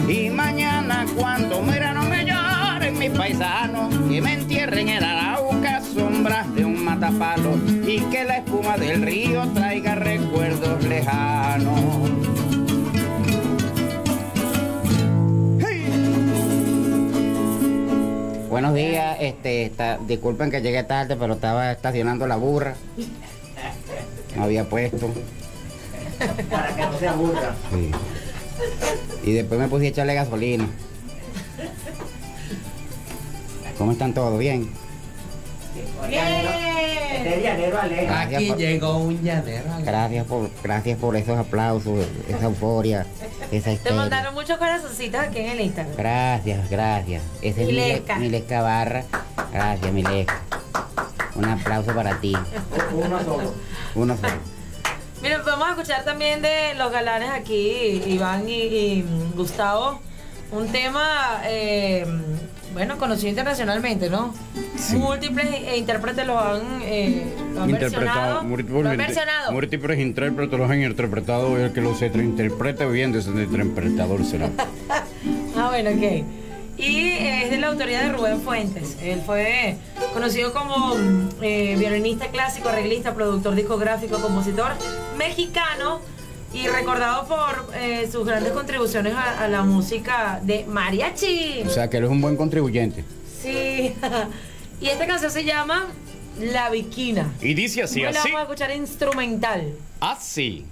Y mañana cuando muera no me lloren mis paisanos, que me entierren en Arauca, sombras de un matapalo, y que la espuma del río traiga recuerdos lejanos. Buenos días, este, disculpen que llegué tarde, pero estaba estacionando la burra. No había puesto. Para que no se aburra. Sí. Y después me puse a echarle gasolina. ¿Cómo están todos? ¿Bien? Este llanero alegre. Gracias Aquí por- llegó un llanero alegre. Gracias por, gracias por esos aplausos, esa euforia, esa Te mandaron muchos corazoncitos aquí en el Instagram. Gracias, gracias. Ese es Milesca. Milesca Barra. Gracias, Milesca. Un aplauso para ti. Uno solo. Uno solo. Mira, vamos a escuchar también de los galanes aquí, Iván y, y, Gustavo, un tema, eh, bueno, conocido internacionalmente, ¿no? Múltiples eh, intérpretes lo han, eh, lo han versionado. múltiples, Lo han versionado. múltiples intérpretes los han interpretado y el que los interprete bien desde el interpretador será. Ah, bueno, ok. Y es de la autoría de Rubén Fuentes. Él fue conocido como eh, violinista clásico, arreglista, productor discográfico, compositor mexicano y recordado por eh, sus grandes contribuciones a, a la música de mariachi. O sea que él es un buen contribuyente. Sí. y esta canción se llama La Viquina. Y dice así, Hoy la así. vamos a escuchar instrumental. Así.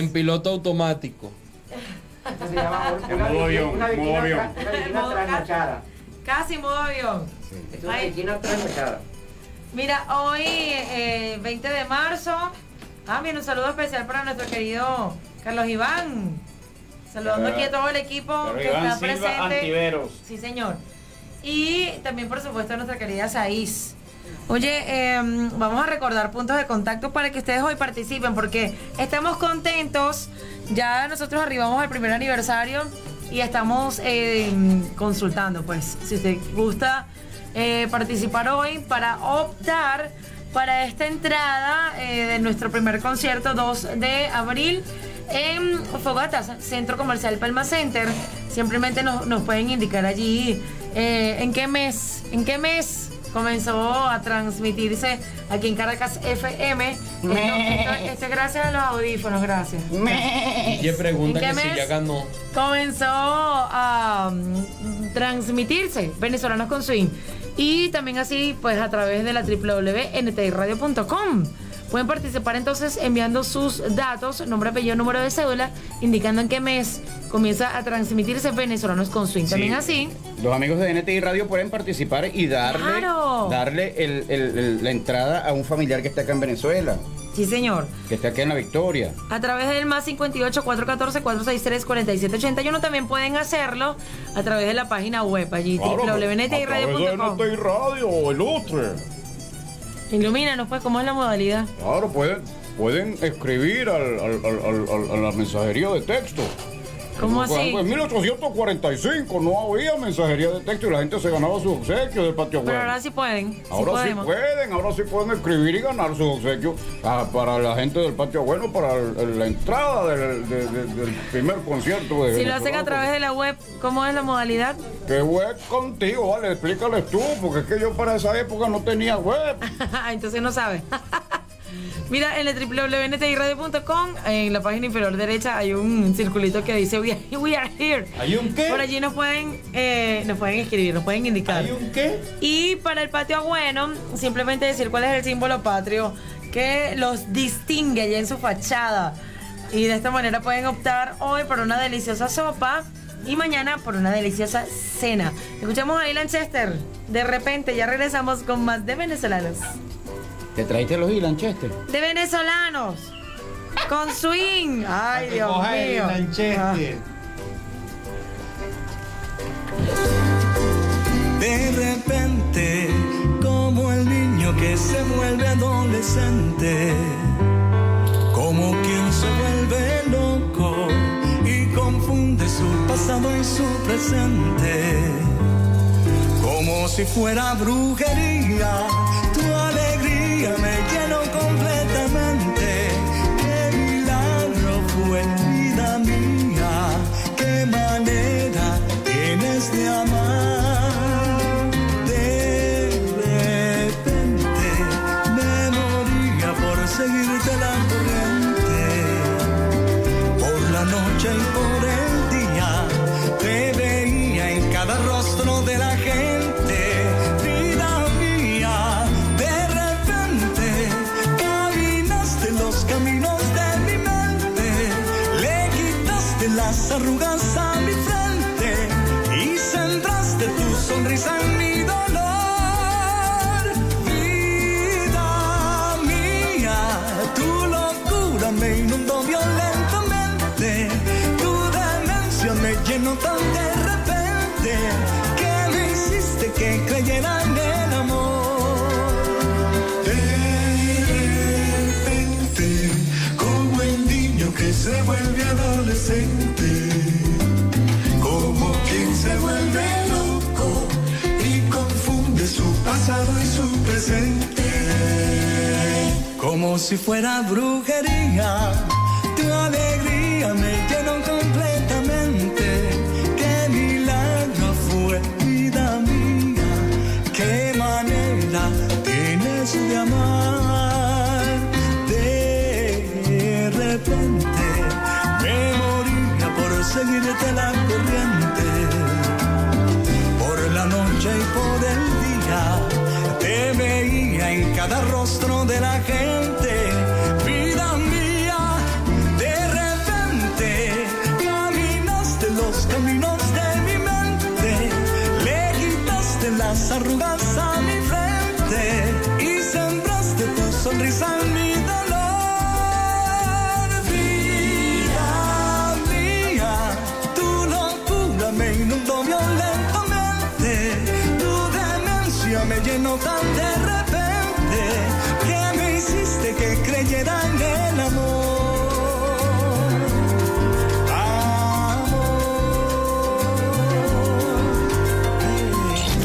En piloto automático. En modo avión, Una modo viquina avión. tra- una viquina Modo trasnochada. Casi modo avión. Es una Ay. viquina trasnochada. Mira, hoy, eh, 20 de marzo. Ah, mira, un saludo especial para nuestro querido Carlos Iván. Saludando aquí a todo el equipo Carlos que Iván está Silva presente. Antiveros. Sí, señor. Y también, por supuesto, a nuestra querida Saiz. Oye, eh, vamos a recordar puntos de contacto para que ustedes hoy participen, porque estamos contentos. Ya nosotros arribamos al primer aniversario y estamos eh, consultando, pues, si usted gusta eh, participar hoy para optar para esta entrada eh, de nuestro primer concierto 2 de abril en Fogatas, Centro Comercial Palma Center. Simplemente nos, nos pueden indicar allí eh, en qué mes, en qué mes comenzó a transmitirse aquí en Caracas FM. Esto, esto- esto es gracias a los audífonos, gracias. Y le pregunta ¿En que si ya ganó. comenzó a mm, transmitirse Venezolanos con Swing. Y también así, pues a través de la www.ntirradio.com. Pueden participar entonces enviando sus datos, nombre, apellido, número de cédula, indicando en qué mes comienza a transmitirse Venezolanos con Swing. También así, Los amigos de NTI Radio pueden participar y darle, Claro. darle el- el- el- la entrada a un familiar que está acá en Venezuela, sí señor, que está aquí en La Victoria. a través del más 58 414 463 4781 también pueden hacerlo a través de la página web allí www.ntirradio.com. Radio, ilustre. Ilumínanos pues cómo es la modalidad. Claro, pueden, pueden escribir al, al- al- a la mensajería de texto. ¿Cómo Por así? ejemplo, En 1845 no había mensajería de texto y la gente se ganaba sus obsequios del patio Pero web. ahora sí pueden. Ahora sí pueden, ahora sí pueden escribir y ganar sus obsequios ah, para la gente del patio bueno, para el- la entrada del, de- de- del primer concierto. De Si lo hacen a través de la web, ¿cómo es la modalidad? ¿Qué web contigo? Vale, explícales tú, porque es que yo para esa época no tenía web. Entonces no sabe. Mira, en el www.ntirradio.com, en la página inferior derecha hay un circulito que dice We are, we are here. ¿Hay un qué? Por allí nos pueden, eh, nos pueden escribir, nos pueden indicar. ¿Hay un qué? Y para el patio bueno, simplemente decir cuál es el símbolo patrio que los distingue allá en su fachada. Y de esta manera pueden optar hoy por una deliciosa sopa y mañana por una deliciosa cena. Escuchamos a Ilan Chester. De repente ya regresamos con más de venezolanos. ¿Te traiste los Lanchester? De venezolanos. Con swing. Ay, Dios mío. Ah. De repente, como el niño que se vuelve adolescente, como quien se vuelve loco y confunde su pasado y su presente, como si fuera brujería, alegría me llenó completamente. Qué milagro fue vida mía, qué manera tienes de amar. Tan de repente que me hiciste que creyera en el amor. De repente, como el niño que se vuelve adolescente, como quien se vuelve loco y confunde su pasado y su presente. Como si fuera brujería, seguirte la corriente. Por la noche y por el día te veía en cada rostro de la gente. Vida mía, de repente caminaste los caminos de mi mente. Le quitaste las arrugas llenó tan de repente que me hiciste que creyera en el amor.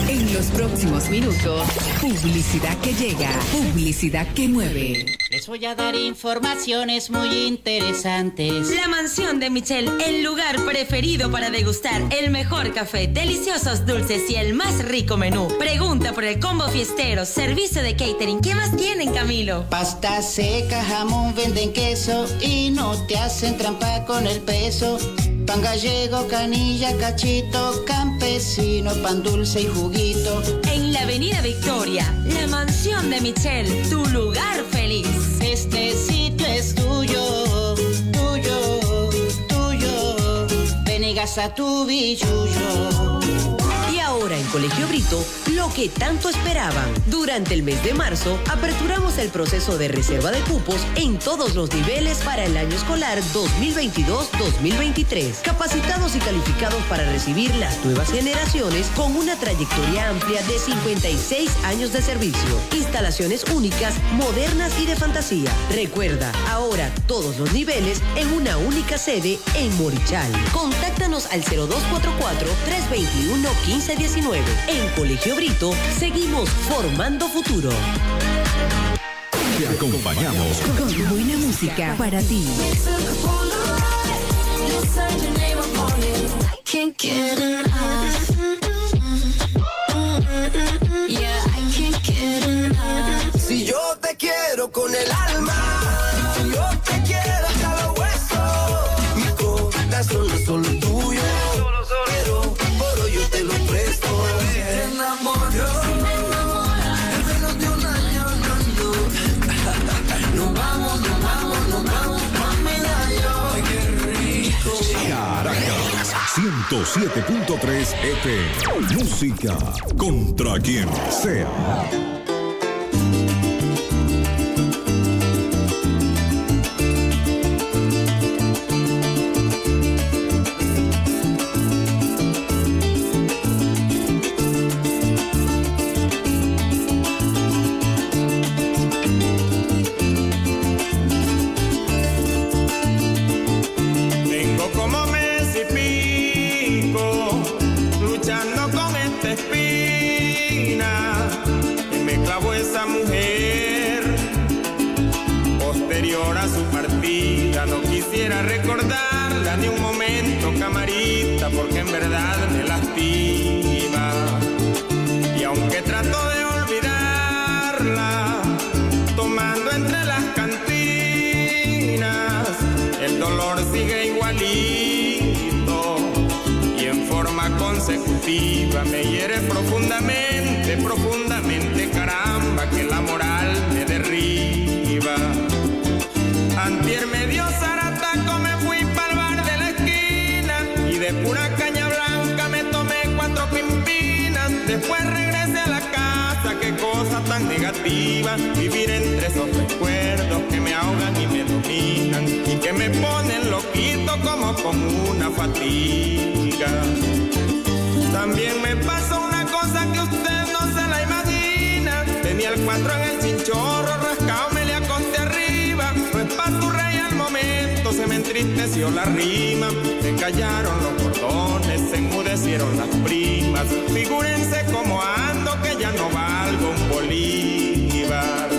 En los próximos minutos, publicidad que llega, publicidad que mueve. Les voy a dar informaciones muy interesantes. La mansión de Michelle, el lugar preferido para degustar el mejor café, deliciosos dulces y el más rico menú. Pregunta por el combo fiestero, servicio de catering. ¿Qué más tienen, Camilo? Pasta seca, jamón, venden queso y no te hacen trampa con el peso. Pan gallego, canilla, cachito, campesino, pan dulce y juguito. En la Avenida Victoria, la mansión de Michelle, tu lugar feliz. Este sitio es tuyo, tuyo, tuyo. Ven y gasta tu billullo. Ahora en Colegio Brito, lo que tanto esperaban. Durante el mes de marzo, aperturamos el proceso de reserva de cupos en todos los niveles para el año escolar 2022-2023. Capacitados y calificados para recibir las nuevas generaciones con una trayectoria amplia de 56 años de servicio. Instalaciones únicas, modernas y de fantasía. Recuerda, ahora todos los niveles en una única sede en Morichal. Contáctanos al 0244 321 1519. En Colegio Brito seguimos formando futuro. Te acompañamos Con buena música para ti. Si yo te quiero con el alma, 107.3 FM. Música contra quien sea. Tan negativa, vivir entre esos recuerdos que me ahogan y me dominan y que me ponen loquito como con una fatiga. También me pasó una cosa que usted no se la imagina. Tenía el cuatro en el chinchorro, rascado me le acosté arriba. Pues pa' tu rey al momento se me entristeció la rima. Se callaron los cordones, se enmudecieron las primas. Figúrense cómo ando que ya no valgo un bolívar.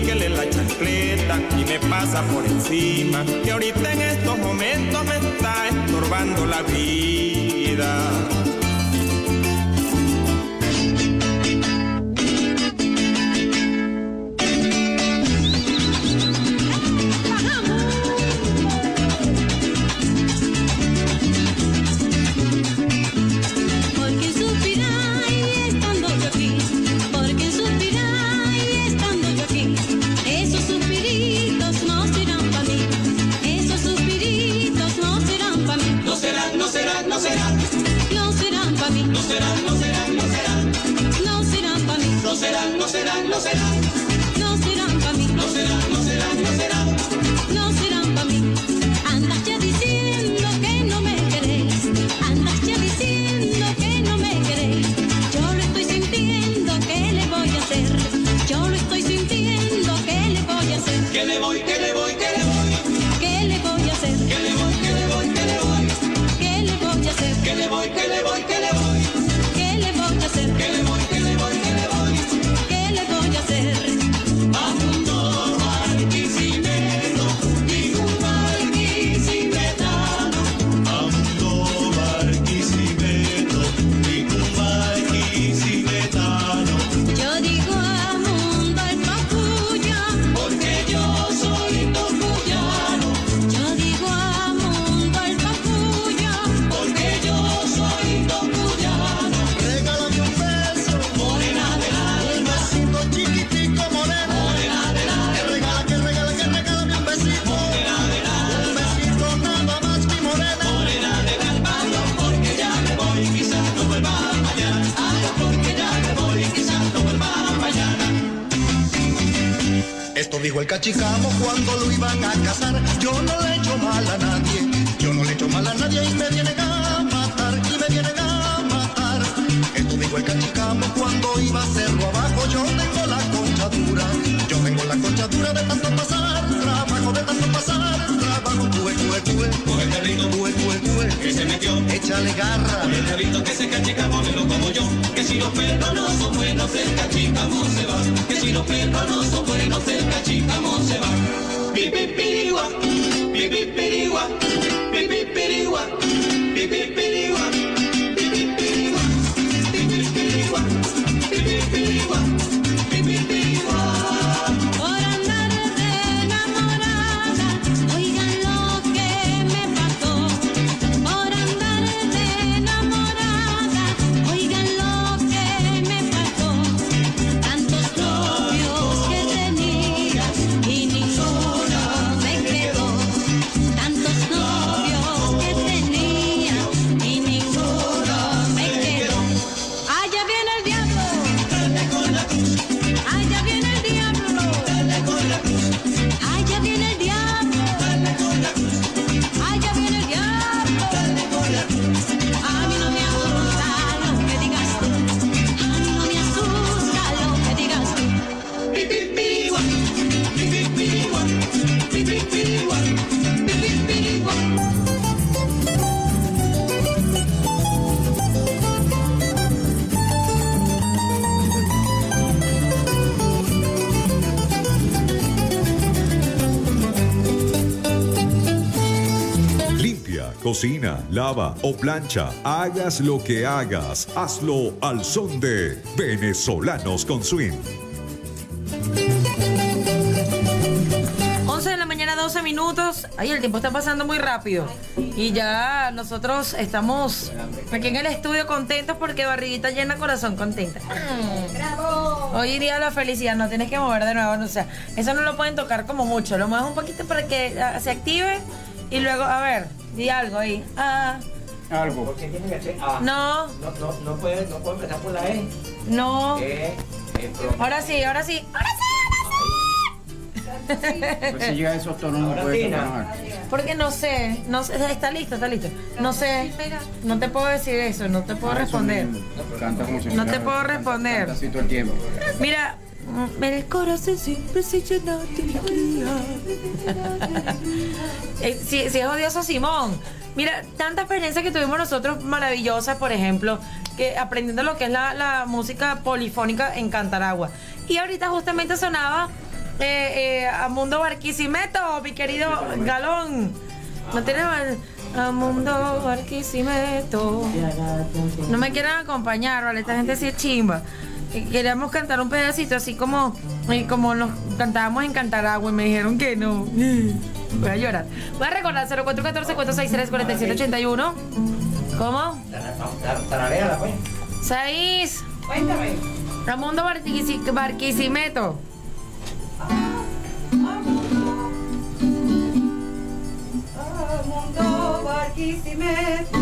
síguele la chancleta y me pasa por encima, que ahorita en estos momentos me está estorbando la vida. Llegó el cachicamo cuando lo iban a cazar. Yo no le echo mal a nadie. Yo no le echo mal a nadie y me vienen a matar. Y me vienen a matar. Esto dijo el cachicamo cuando iba cerro abajo. Yo tengo la concha dura. Yo tengo la concha dura de tanto pasar trabajo, de tanto pasar trabajo. Tuve, tuve, tuve. Coge el perrito. Tuve, tuve, tuve. Que se metió. Échale garra. Coge el perrito que se cachicamo me lo como yo si los perros no son buenos, el cachicamo se va. Que si los perros no son buenos, el cachicamo se va. Pipi pirigua, pipi pirigua, pipi pirigua, pipi pirigua, pipi pirigua, pipi pirigua, pipi pirigua. Cocina, lava o plancha, hagas lo que hagas, hazlo al son de Venezolanos con Swing. 11 de la mañana, 12 minutos. Ay, el tiempo está pasando muy rápido. Y ya nosotros estamos aquí en el estudio contentos porque barriguita llena, corazón contenta. Hoy día la felicidad, no tienes que mover de nuevo. O sea, eso no lo pueden tocar como mucho. Lo mueves un poquito para que ah, se active y luego, a ver, di algo ahí. Ah, Algo. ¿Por qué tiene que ser A? no, No, no, no puede, no puede empezar por la E. no. E, E, pro- Ahora sí, ahora sí. Ahora sí, Pues si llega a esos tonos no Ahora puede sí. Porque no sé, no sé, está listo, está listo. No sé, no te puedo decir eso, no te puedo responder. Canta como si No te puedo responder. canta así todo el tiempo. Mira, el corazón siempre se llena de. Eh, Si, si es odioso Simón. Mira, tanta experiencia que tuvimos nosotros maravillosa, por ejemplo, que aprendiendo lo que es la, la música polifónica en Cantaragua. Y ahorita justamente sonaba eh, eh, a Mundo Barquisimeto, mi querido Galón. ¿No tienes a Mundo Barquisimeto? No me quieren acompañar, ¿vale? Esta gente sí es chimba. Y Queríamos cantar un pedacito así como, eh, como nos cantábamos en Cantaragua y me dijeron que no. Voy a llorar. Voy a recordar 0414-463-4781. ¿Cómo? Tar- Tararéala, pues. Seis. Cuéntame. Ramundo Barquisi- Barquisimeto. Ramundo Barquisimeto.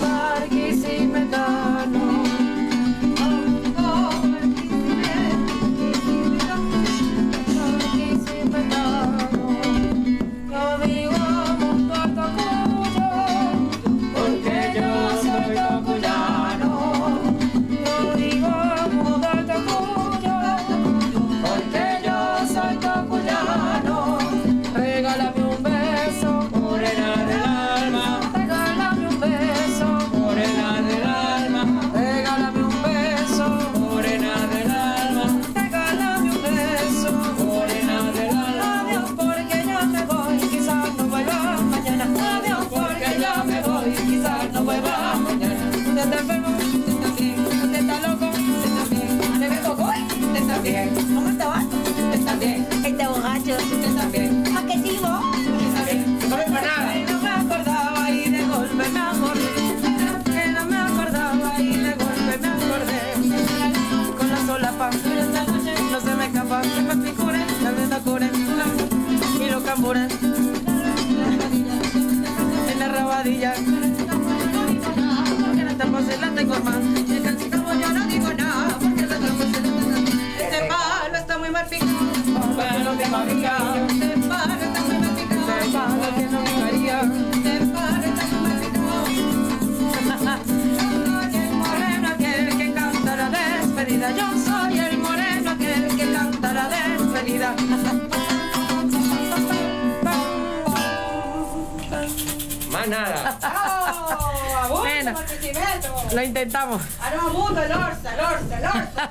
Barquisimetano. Bueno, lo intentamos. Ah, no, mundo, el orza, el orza, el orza.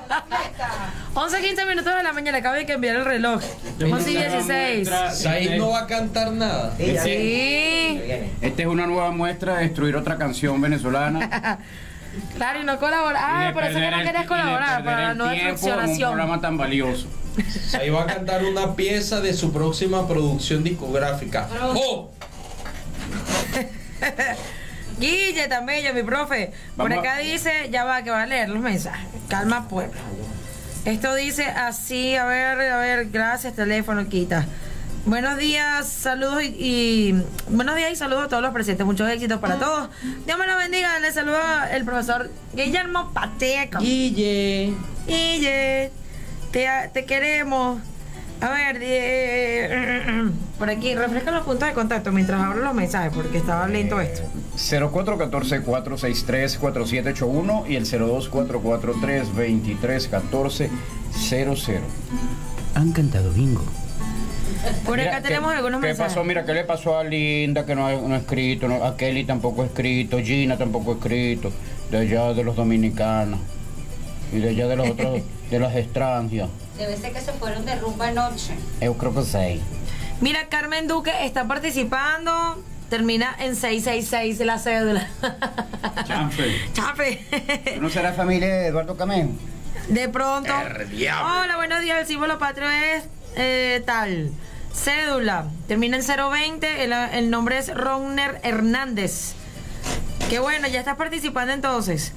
11, 15 minutos de la mañana, acabo de cambiar el reloj. 11 y 16. Said no va a cantar nada. Sí. Esta es una nueva muestra de destruir otra canción venezolana. Claro, y no colaborar. Ah, por eso que no querías colaborar, para no en un programa tan valioso. Said va a cantar una pieza de su próxima producción discográfica. ¡Oh! Guille también, mi profe. Por acá dice, ya va, que va a leer los mensajes. Calma, pueblo. Esto dice así, a ver, a ver, gracias, teléfono, quita. Buenos días, saludos y, y- buenos días y saludos a todos los presentes. Muchos éxitos para todos. Dios me lo bendiga. Le saluda el profesor Guillermo Pateco. Guille. Guille, te, te queremos. A ver, eh, por aquí, refresca los puntos de contacto mientras abro los mensajes, porque estaba lento esto. 0414-463-4781 y el 0244-323-1400. Han cantado bingo. Por Mira, acá ¿qué- tenemos algunos ¿Qué mensajes. pasó? Mira, ¿qué le pasó a Linda que no ha, no ha escrito? no- a Kelly tampoco ha escrito, Gina tampoco ha escrito, de allá de los dominicanos y de allá de los otros, de las extranjas. Debe ser que se fueron de rumba anoche. Yo creo que sí. Mira, Carmen Duque está participando. termina en 666 la cédula. Chanfe. Chape. ¿No será familia de Eduardo Camejo? De pronto. El diablo. Hola, buenos días. El símbolo patrio es eh, tal. Cédula. Termina en 020. El, el nombre es Ronner Hernández. Qué bueno, ya estás participando entonces.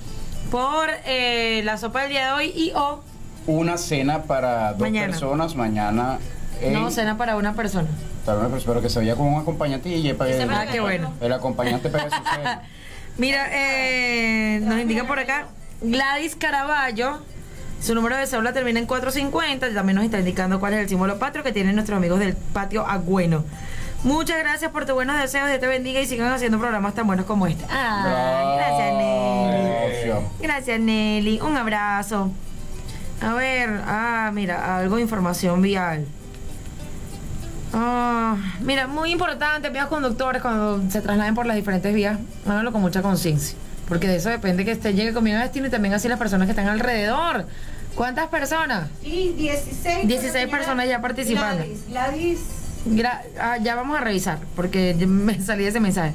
Por eh, la sopa del día de hoy y o. Una cena para dos Mañana. personas mañana. en- No, cena para una persona. Para una persona, pero que se vaya con un acompañante y para Ese Ah, qué bueno. El acompañante para su cena. Mira, eh, nos indica por acá Gladys Caraballo. Su número de cédula termina en 450. También nos está indicando cuál es el símbolo patrio que tienen nuestros amigos del patio Agüeno. Muchas gracias por tus buenos deseos. Dios te bendiga y sigan haciendo programas tan buenos como este. Ay, gracias, Nelly. Gracias, Nelly. Un abrazo. A ver, ah, mira, algo de información vial. Ah, mira, muy importante, vías conductores cuando se trasladen por las diferentes vías, háganlo con mucha conciencia. Porque de eso depende que usted llegue con bien a destino y también así las personas que están alrededor. ¿Cuántas personas? Sí, 16. 16 personas ya participando. Gladys, Gladys. Gra- ah, ya vamos a revisar, porque me salí ese mensaje.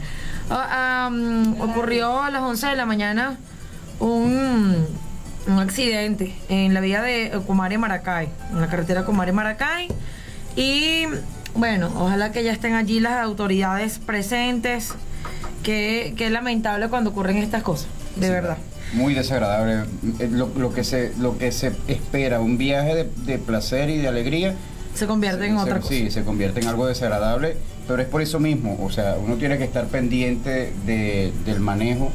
Ah, ocurrió a las 11 de la mañana un, un accidente en la vía de Comare Maracay, en la carretera Comare Maracay. Y bueno, ojalá que ya estén allí las autoridades presentes. Que, que es lamentable cuando ocurren estas cosas, de verdad. Muy desagradable. Eh, Lo, lo que se, lo que se espera, un viaje de, de placer y de alegría. Se convierte en se- otra cosa. Sí, se convierte en algo desagradable, pero es por eso mismo. O sea, uno tiene que estar pendiente de- del manejo,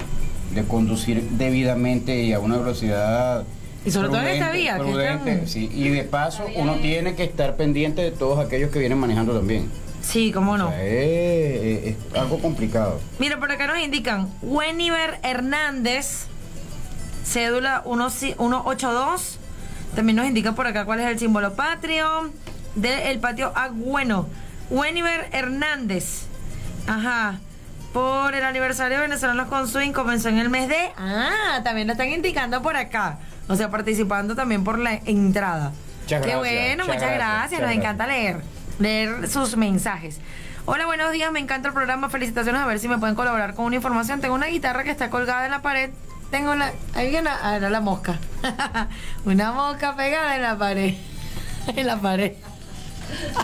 de conducir debidamente y a una velocidad. Y sobre todo en esta prudente, vía, que prudente, sí. Y de paso, uno tiene que estar pendiente de todos aquellos que vienen manejando también. Sí, cómo no. O sea, es, es- es algo complicado. Mira, por acá nos indican Weniver Hernández, cédula 1 182. También nos indica por acá cuál es el símbolo patrio del patio Agüeno. Weniver Hernández. Ajá. Por el aniversario de Venezolanos con Swing comenzó en el mes de. Ah, también lo están indicando por acá. O sea, participando también por la entrada. Muchas Qué gracias, bueno, muchas gracias, Nos encanta leer, leer sus mensajes. Hola, buenos días, me encanta el programa. Felicitaciones, a ver si me pueden colaborar con una información. Tengo una guitarra que está colgada en la pared. Tengo la. Ahí viene la, ah, no, la mosca. una mosca pegada en la pared. en la pared.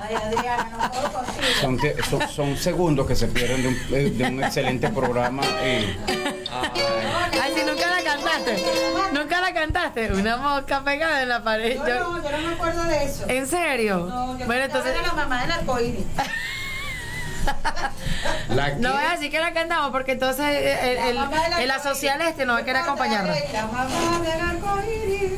Ay, Adriana, no puedo contigo. Son, son, son segundos que se pierden de un, eh, de un excelente programa. eh. Ay, si nunca la cantaste. Nunca la cantaste. Una mosca pegada en la pared. Yo no, yo no me acuerdo de eso. ¿En serio? No, yo bueno, entonces. era la mamá del arcoíris. No voy a decir que la cantamos porque entonces el, el, el- el asocial este no va a querer acompañarnos. La mamá del arcoíris.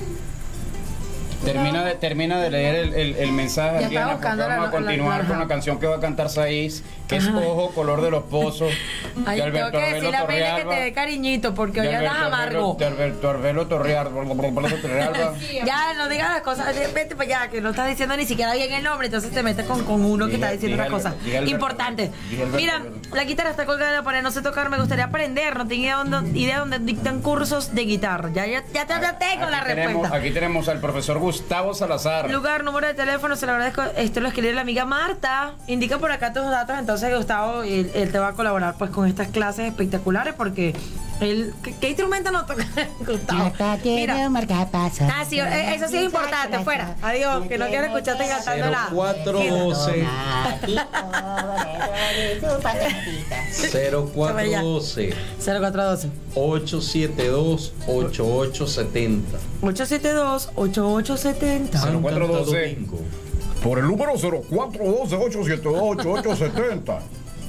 Termina de, termina de leer el, el- el mensaje, estaba porque vamos la- a continuar la- con la canción que va a cantar Saiz, que es. Ojo, Color de los Pozos, Ay, de tengo que decirle Arbelo a Pele que te dé cariñito porque hoy de andas amargo. De Alberto Arbelo Torrealba. Ya, no digas las cosas, vete para allá, que no estás diciendo ni siquiera bien el nombre, entonces te metes con, con uno que está diciendo una cosa importante. Mira, la guitarra está colgada en la pared, no sé tocar, me gustaría aprender, no tengo idea dónde, idea dónde dictan cursos de guitarra. Ya, ya, ya te tengo la respuesta. aquí tenemos al profesor Gustavo Salazar. Lugar, número de teléfono, se lo agradezco. Esto lo escribe la amiga Marta. Indica por acá tus datos, entonces Gustavo, él, él te va a colaborar pues con estas clases espectaculares porque él, ¿qué, qué instrumento no toca? Gustavo. Mira. Ah, sí, eh, eso sí es importante, fuera. Adiós, que no quiero escucharte cantando la. 0412 0412 0412 872 8870 872-8870. 0412 por el número 0412-878-8870.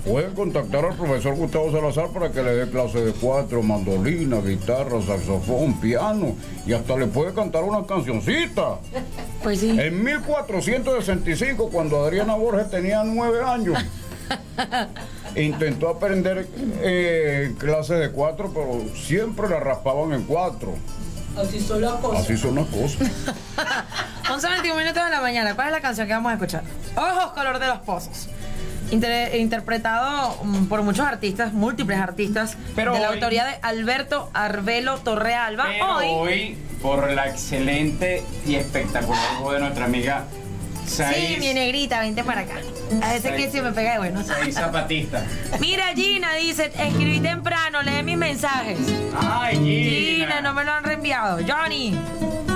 Pueden contactar al profesor Gustavo Salazar para que le dé clase de cuatro, mandolina, guitarra, saxofón, piano y hasta le puede cantar una cancioncita. Pues sí. En 1465, cuando Adriana Borges tenía nueve años, intentó aprender eh, clases de cuatro, pero siempre la raspaban en cuatro. Así son las Así son las cosas. 11 21 minutos de la mañana. ¿Cuál es la canción que vamos a escuchar? Ojos, color de los pozos. Inter- interpretado mm, por muchos artistas, múltiples artistas, Pero de la hoy- autoría de Alberto Arbelo Torrealba. Pero Hoy, hoy, por la excelente y espectacular voz de nuestra amiga Sí, mi negrita, vente para acá. A veces que se me pega de bueno. Seis zapatistas. Mira, Gina dice, escribí temprano, lee mis mensajes. Ay, Gina. Gina, no me lo han reenviado. Johnny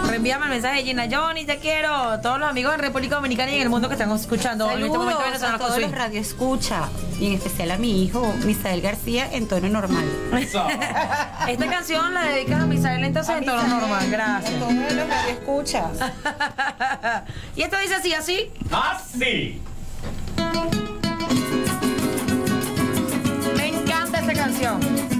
reenvíame el mensaje de Gina Johnny, te quiero. Todos los amigos de República Dominicana y en el mundo que están escuchando este Saludos a todos los radio escucha y en especial a mi hijo, Misael García, en tono normal. Esta canción la dedicas a Misael entonces en tono normal, gracias. Todos los radio escuchas. y esto dice así, así. Así. Me encanta esta canción.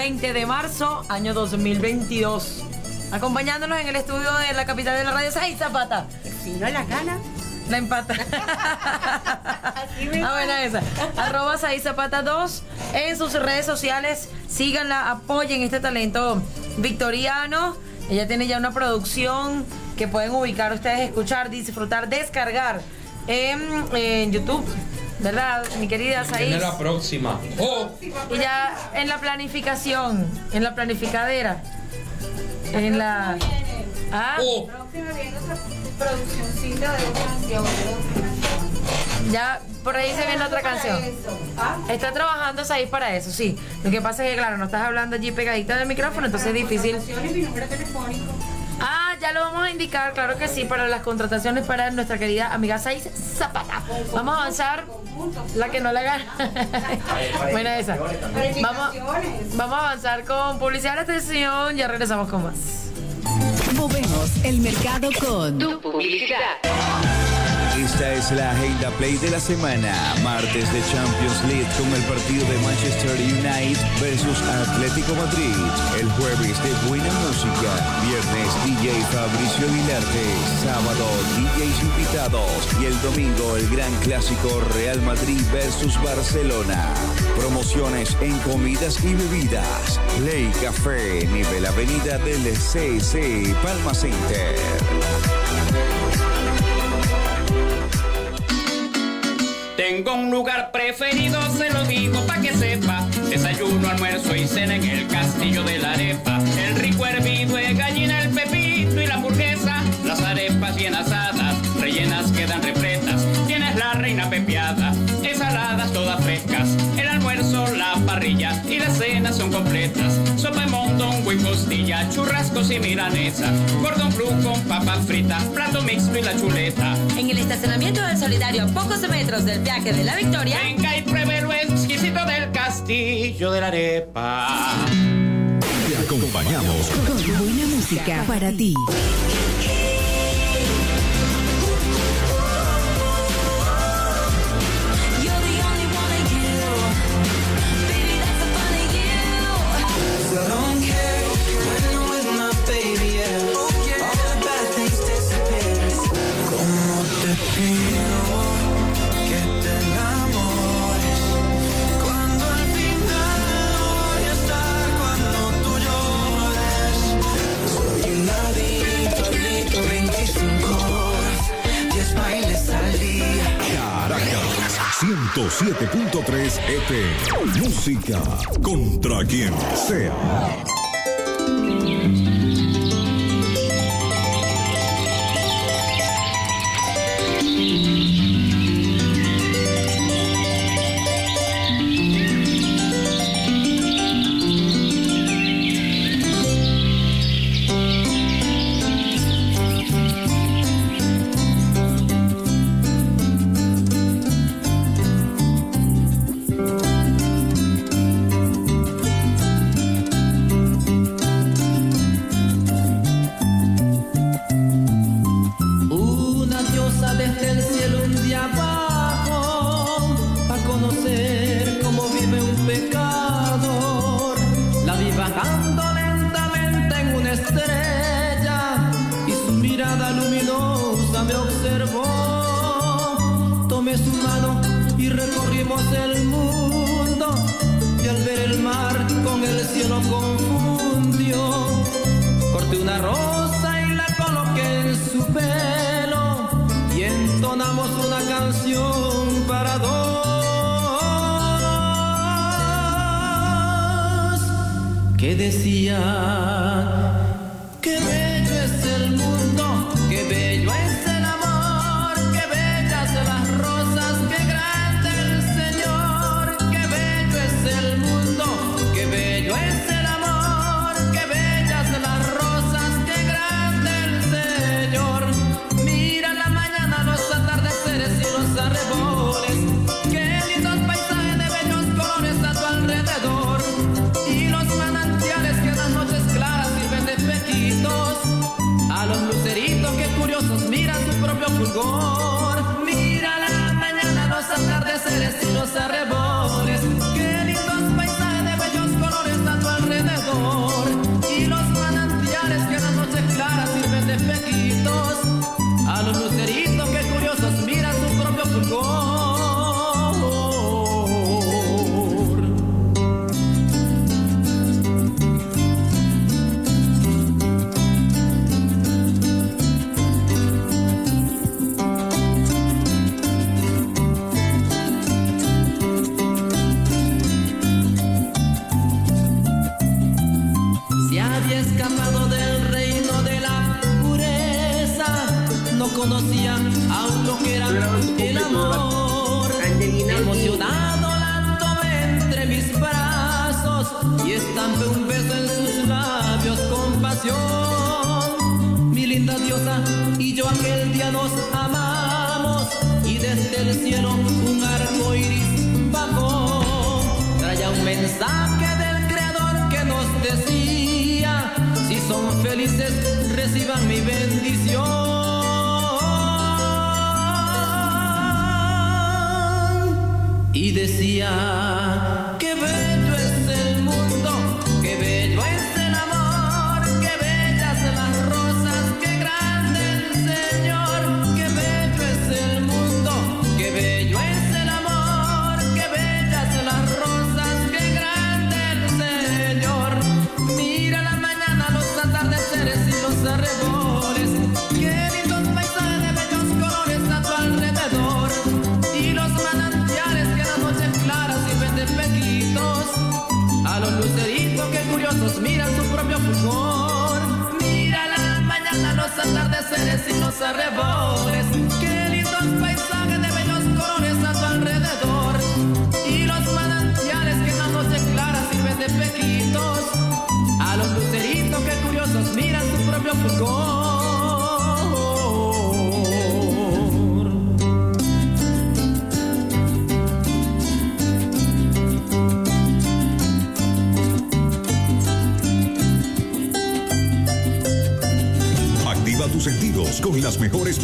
20 de marzo, año 2022. Acompañándonos en el estudio de la capital de la radio, Sai Zapata. Si no la gana. La empata. Ah, buena esa. Arroba Zapata 2 en sus redes sociales. Síganla, apoyen este talento victoriano. Ella tiene ya una producción que pueden ubicar ustedes, escuchar, disfrutar, descargar en, en YouTube. ¿Verdad, mi querida Saiz? la próxima. Oh, Y ya en la planificación, en la planificadera, en la... Ah, Próxima viene otra produccióncita de otra canción. ya por ahí se viene otra canción. Está trabajando Saiz para eso, sí. Lo que pasa es que, claro, no estás hablando allí pegadita del micrófono, entonces es difícil. Ah, ya lo vamos a indicar, claro que sí, para las contrataciones para nuestra querida amiga Saiz Zapata. Vamos a avanzar. La que no la gana. Buena esa. Vamos, vamos a avanzar con publicidad de la estación. Ya regresamos con más. Movemos el mercado con Esta es la agenda play de la semana. Martes de Champions League con el partido de Manchester United versus Atlético Madrid. El jueves de buena música. Viernes DJ Fabricio Vilarte. Sábado DJs invitados. Y el domingo el gran clásico Real Madrid versus Barcelona. Promociones en comidas y bebidas. Ley Café, nivel avenida del CC Palma Center. Tengo un lugar preferido, se lo digo pa' que sepa. Desayuno, almuerzo y cena en el castillo de la arepa. El rico hervido de gallina, el pepito y la hamburguesa. Las arepas bien asadas, rellenas quedan repletas. Tienes la reina pepiada, ensaladas todas frescas. El almuerzo, la parrilla y las cenas son completas. Sopa y costilla, churrascos y milanesa. Gordon blue con papas fritas, plato mixto y la chuleta. En el estacionamiento del Solidario, a pocos metros del viaje de la Victoria. Venga y pruebe lo exquisito del castillo de la arepa. Te acompañamos con buena música para ti. 107.3 FM. Música contra quien sea.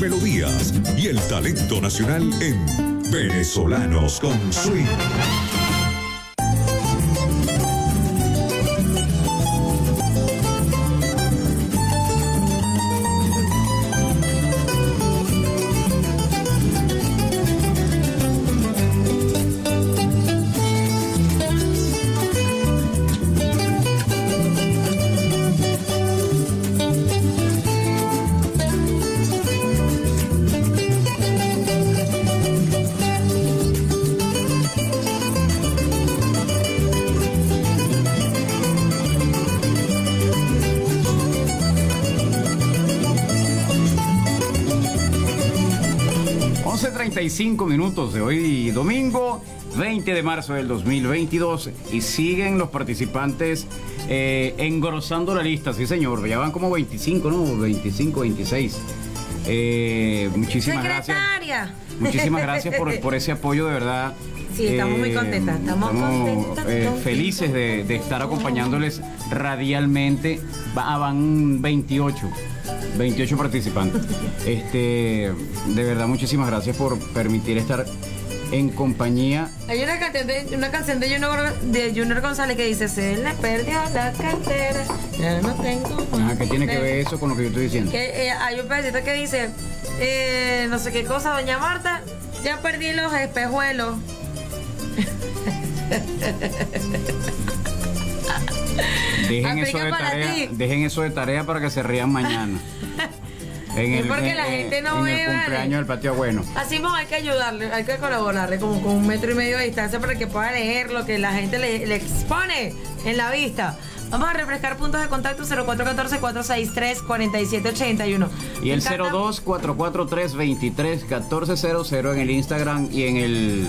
Melodías y el talento nacional en Venezolanos con Swing. Once 35 minutos de hoy domingo 20 de marzo del 2022 y siguen los participantes eh, engrosando la lista, sí señor, ya van como 25, ¿no? 25, 26. Eh, muchísimas gracias. Muchísimas gracias por, por ese apoyo, de verdad. Sí, estamos muy Eh, contentas. Estamos, contentas. eh, contentas. felices de, de estar acompañándoles radialmente. Va- ah, van 28. 28 participantes. Este, de verdad, muchísimas gracias por permitir estar en compañía. Hay una canción de, una canción de Junior, de Junior González que dice, se le perdió la cartera, ya no tengo Ah, ¿Qué tiene que ver eso con lo que yo estoy diciendo? Que eh, hay un pedacito que dice, eh, no sé qué cosa, doña Marta, ya perdí los espejuelos. Dejen eso, de tarea, ti. dejen eso de tarea para que se rían mañana. En Es porque la gente no en ve, el cumpleaños del patio bueno. Así mismo hay que ayudarle, hay que colaborarle como con un metro y medio de distancia para que pueda leer lo que la gente le, le expone en la vista. Vamos a refrescar puntos de contacto 0414-463-4781. Y el Me encanta- 02-443-23-1400 en el Instagram y en el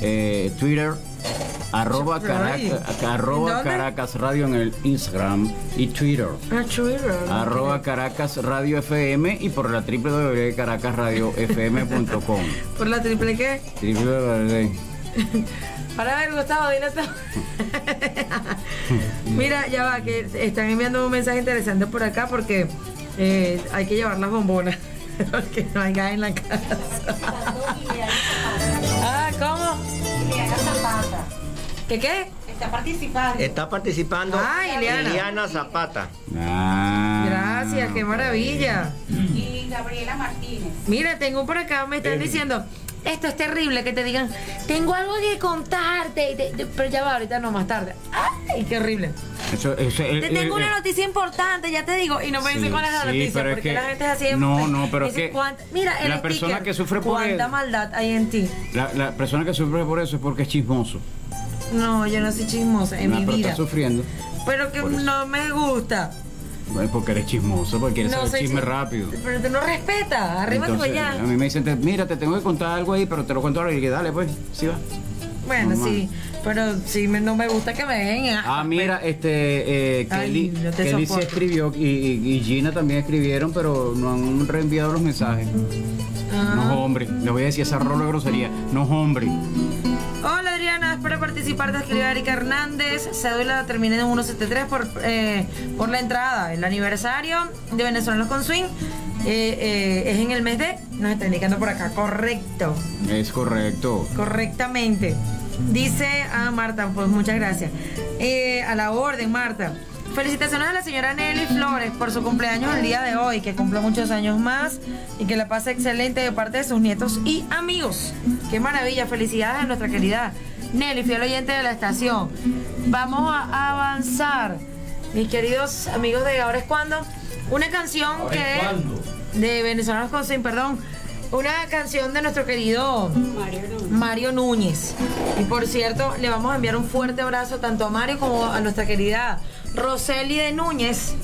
eh, Twitter. Arroba, Radio. Caracas, arroba. Caracas Radio en el Instagram y Twitter. Ah, Twitter. Arroba Caracas Radio FM y por la www.caracasradiofm.com. Por la triple que. www. Para ver, Gustavo, dile todo. Mira, ya va, que están enviando un mensaje interesante por acá porque eh, hay que llevar las bombonas. Porque no hay gas en la casa. ah, ¿cómo? ¿Qué qué? Está participando. Está participando Ah, Ileana. Zapata. Gracias, qué maravilla. Y Gabriela Martínez. Mira, tengo por acá, me están diciendo, esto es terrible que te digan, tengo algo que contarte, y te- te- pero ya va, ahorita no, más tarde. ¡Ay, qué horrible! Eso, eso, eh, Te tengo eh, una noticia importante, ya te digo, y no me dicen Sí, cuál es la sí, noticia, pero es porque que- la gente es así. no, no, pero es que "¿Cuánta-?" Mira, el la persona sticker, que sufre por ¿Cuánta maldad hay en ti? La, la persona que sufre por eso es porque es chismoso. No, yo no soy chismosa en No, mi pero vida. está sufriendo. Pero que no me gusta. Bueno, porque eres chismoso, porque quieres No saber chisme chis- rápido. Pero tú no respetas, arriba tú allá. a mí me dicen, te- mira, te tengo que contar algo ahí, pero te lo cuento ahora y que dale, pues, sí va. Bueno, normal. sí, pero sí me- no me gusta que me dejen. Ah, mira, este, eh, Ay, Kelly, te Kelly sí escribió y, y- y Gina también escribieron, pero no han reenviado los mensajes. Ah. No, hombre, le voy a decir esa rola de grosería. No, hombre. Hola Adriana, espero participar de escribir Erika Hernández. Cédula termina en 173 por, eh, por la entrada. El aniversario de Venezolanos con Swing eh, eh, es en el mes de. Nos está indicando por acá, correcto. Es correcto. Correctamente. Dice a Marta, pues muchas gracias. Eh, a la orden, Marta. Felicitaciones a la señora Nelly Flores por su cumpleaños el día de hoy, que cumpla muchos años más y que la pase excelente de parte de sus nietos y amigos. Qué maravilla, felicidades a nuestra querida Nelly, fiel oyente de la estación. Vamos a avanzar, mis queridos amigos de Ahora es Cuando, una canción que de Venezolanos con Swing, perdón, una canción de nuestro querido Mario Núñez. Y por cierto, le vamos a enviar un fuerte abrazo tanto a Mario como a nuestra querida Roseli de Núñez.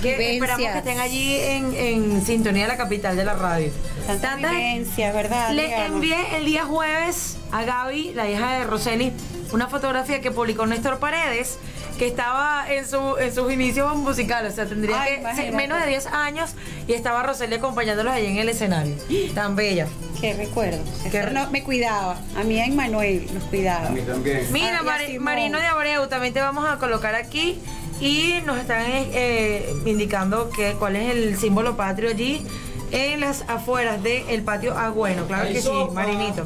que vivencias. esperamos que estén allí en, en sintonía de la capital de la radio. Tantas vivencias, ¿verdad, Le envié el día jueves a Gaby, la hija de Roseli, una fotografía que publicó Néstor Paredes que estaba en, su, en sus inicios musicales, o sea, tendría Ay, que ser menos de 10 años y estaba Roseli acompañándolos allí en el escenario. Tan bella. Qué recuerdo. Qué no, me cuidaba. A mí en Manuel nos cuidaba. también. Mira, Ah, y a Mari- Simón. Marino de Abreu, también te vamos a colocar aquí y nos están eh, indicando que cuál es el símbolo patrio allí en las afueras del patio Agüeno. Claro Hay que sopa. sí, Marinito.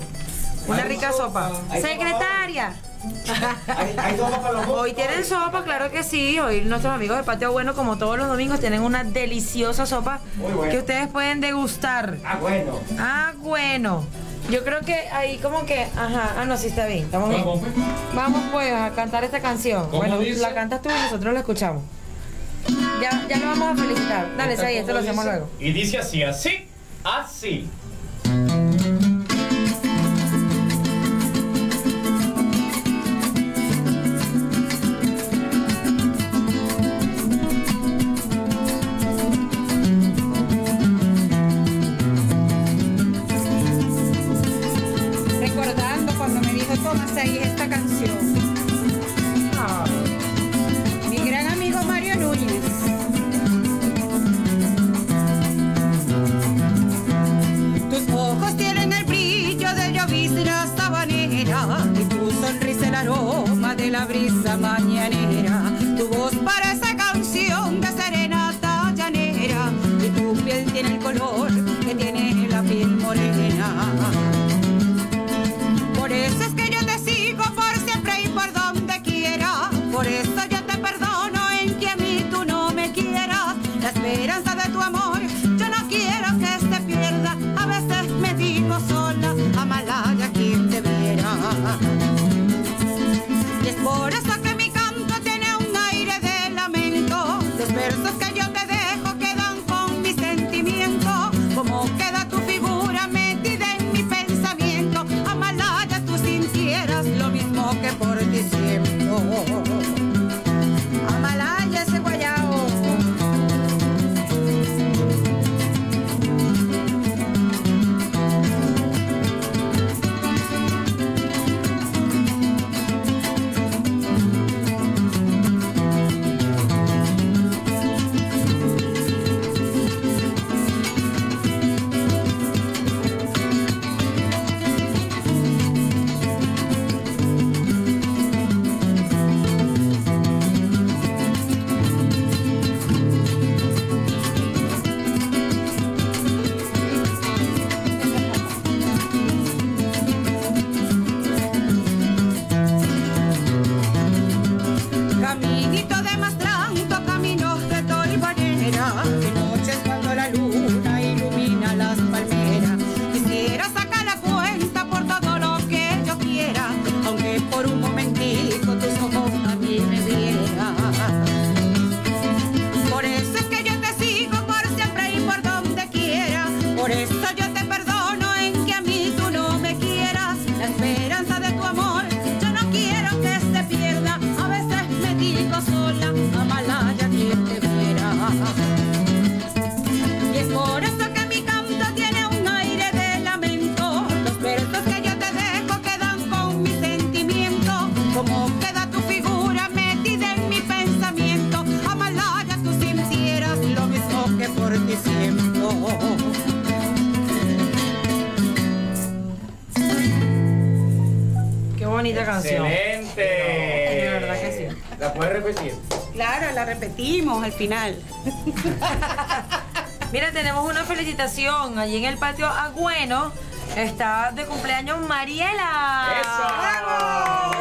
Una Hay rica sopa. sopa. Hay sopa Secretaria. Hoy tienen sopa, claro que sí. Hoy nuestros amigos de Patio Bueno, como todos los domingos, tienen una deliciosa sopa bueno. que ustedes pueden degustar. Ah, bueno. Ah, bueno. Yo creo que ahí como que, ajá, ah, no, sí está bien. Estamos bien. Vamos, pues. A cantar esta canción. ¿Cómo Bueno, dice? la cantas tú y nosotros la escuchamos. Ya, ya lo vamos a felicitar. Dale, ¿Esta ahí, esto lo hacemos luego. Y dice así, así, así. Claro, la repetimos al final. Mira, tenemos una felicitación allí en el patio Agüeno. Está de cumpleaños Mariela. ¡Feliz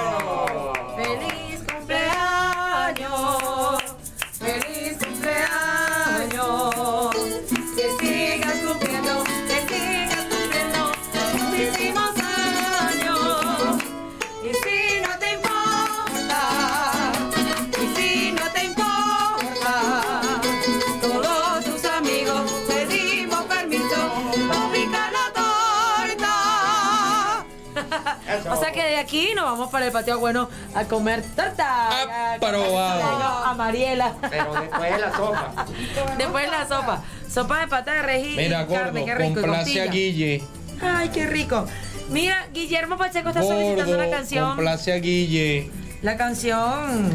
Aquí nos vamos para el patio bueno a comer torta. Aprobado. A Mariela. Pero después de la sopa. Después de la sopa. Sopa de pata de res y Mira, carne, gordo, qué rico. complace a Guille. Ay, qué rico. Mira, Guillermo Pacheco está solicitando Gordo, una canción. complace a Guille. La canción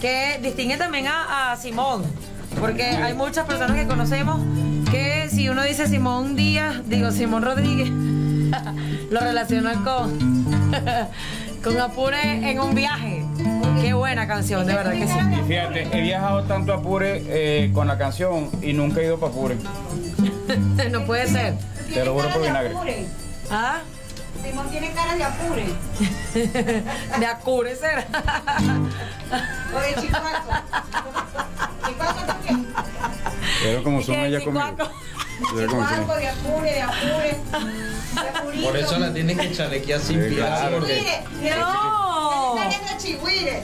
que distingue también a, a Simón. Porque hay muchas personas que conocemos que si uno dice Simón Díaz, digo Simón Rodríguez, lo relacionan con, con Apure en un viaje. Qué buena canción, de verdad que sí. Y fíjate, he viajado tanto a Apure eh, con la canción y nunca he ido para Apure. no puede ser. Te lo juro por vinagre. ¿Ah? Simón tiene cara de apure. De Acure será. O de también. Pero como son ¿Qué, ellas conmigo. de apure, de apure. De. Por eso la tienen que chalequear sin Sí, piedad. claro. porque- No. está saliendo chihuire.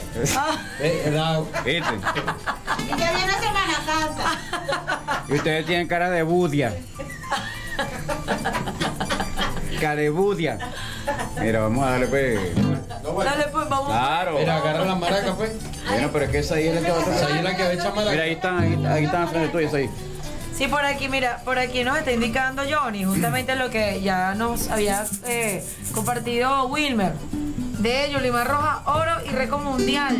Era- ¿Viste? Y que viene Semana Santa. Y ustedes tienen cara de budia. Cara de budia. Mira, vamos a darle pues. Dale, pues vamos. Claro. Mira, agarra la maraca, pues. Bueno, pero es que esa ahí es la que va a Esa ahí es la que va a echar maraca. Mira, ahí están, ahí, ahí están frente tuyas ahí. Sí, por aquí, mira, por aquí nos está indicando Johnny, justamente lo que ya nos había eh, compartido Wilmer, de Yolimar Roja, oro y récord mundial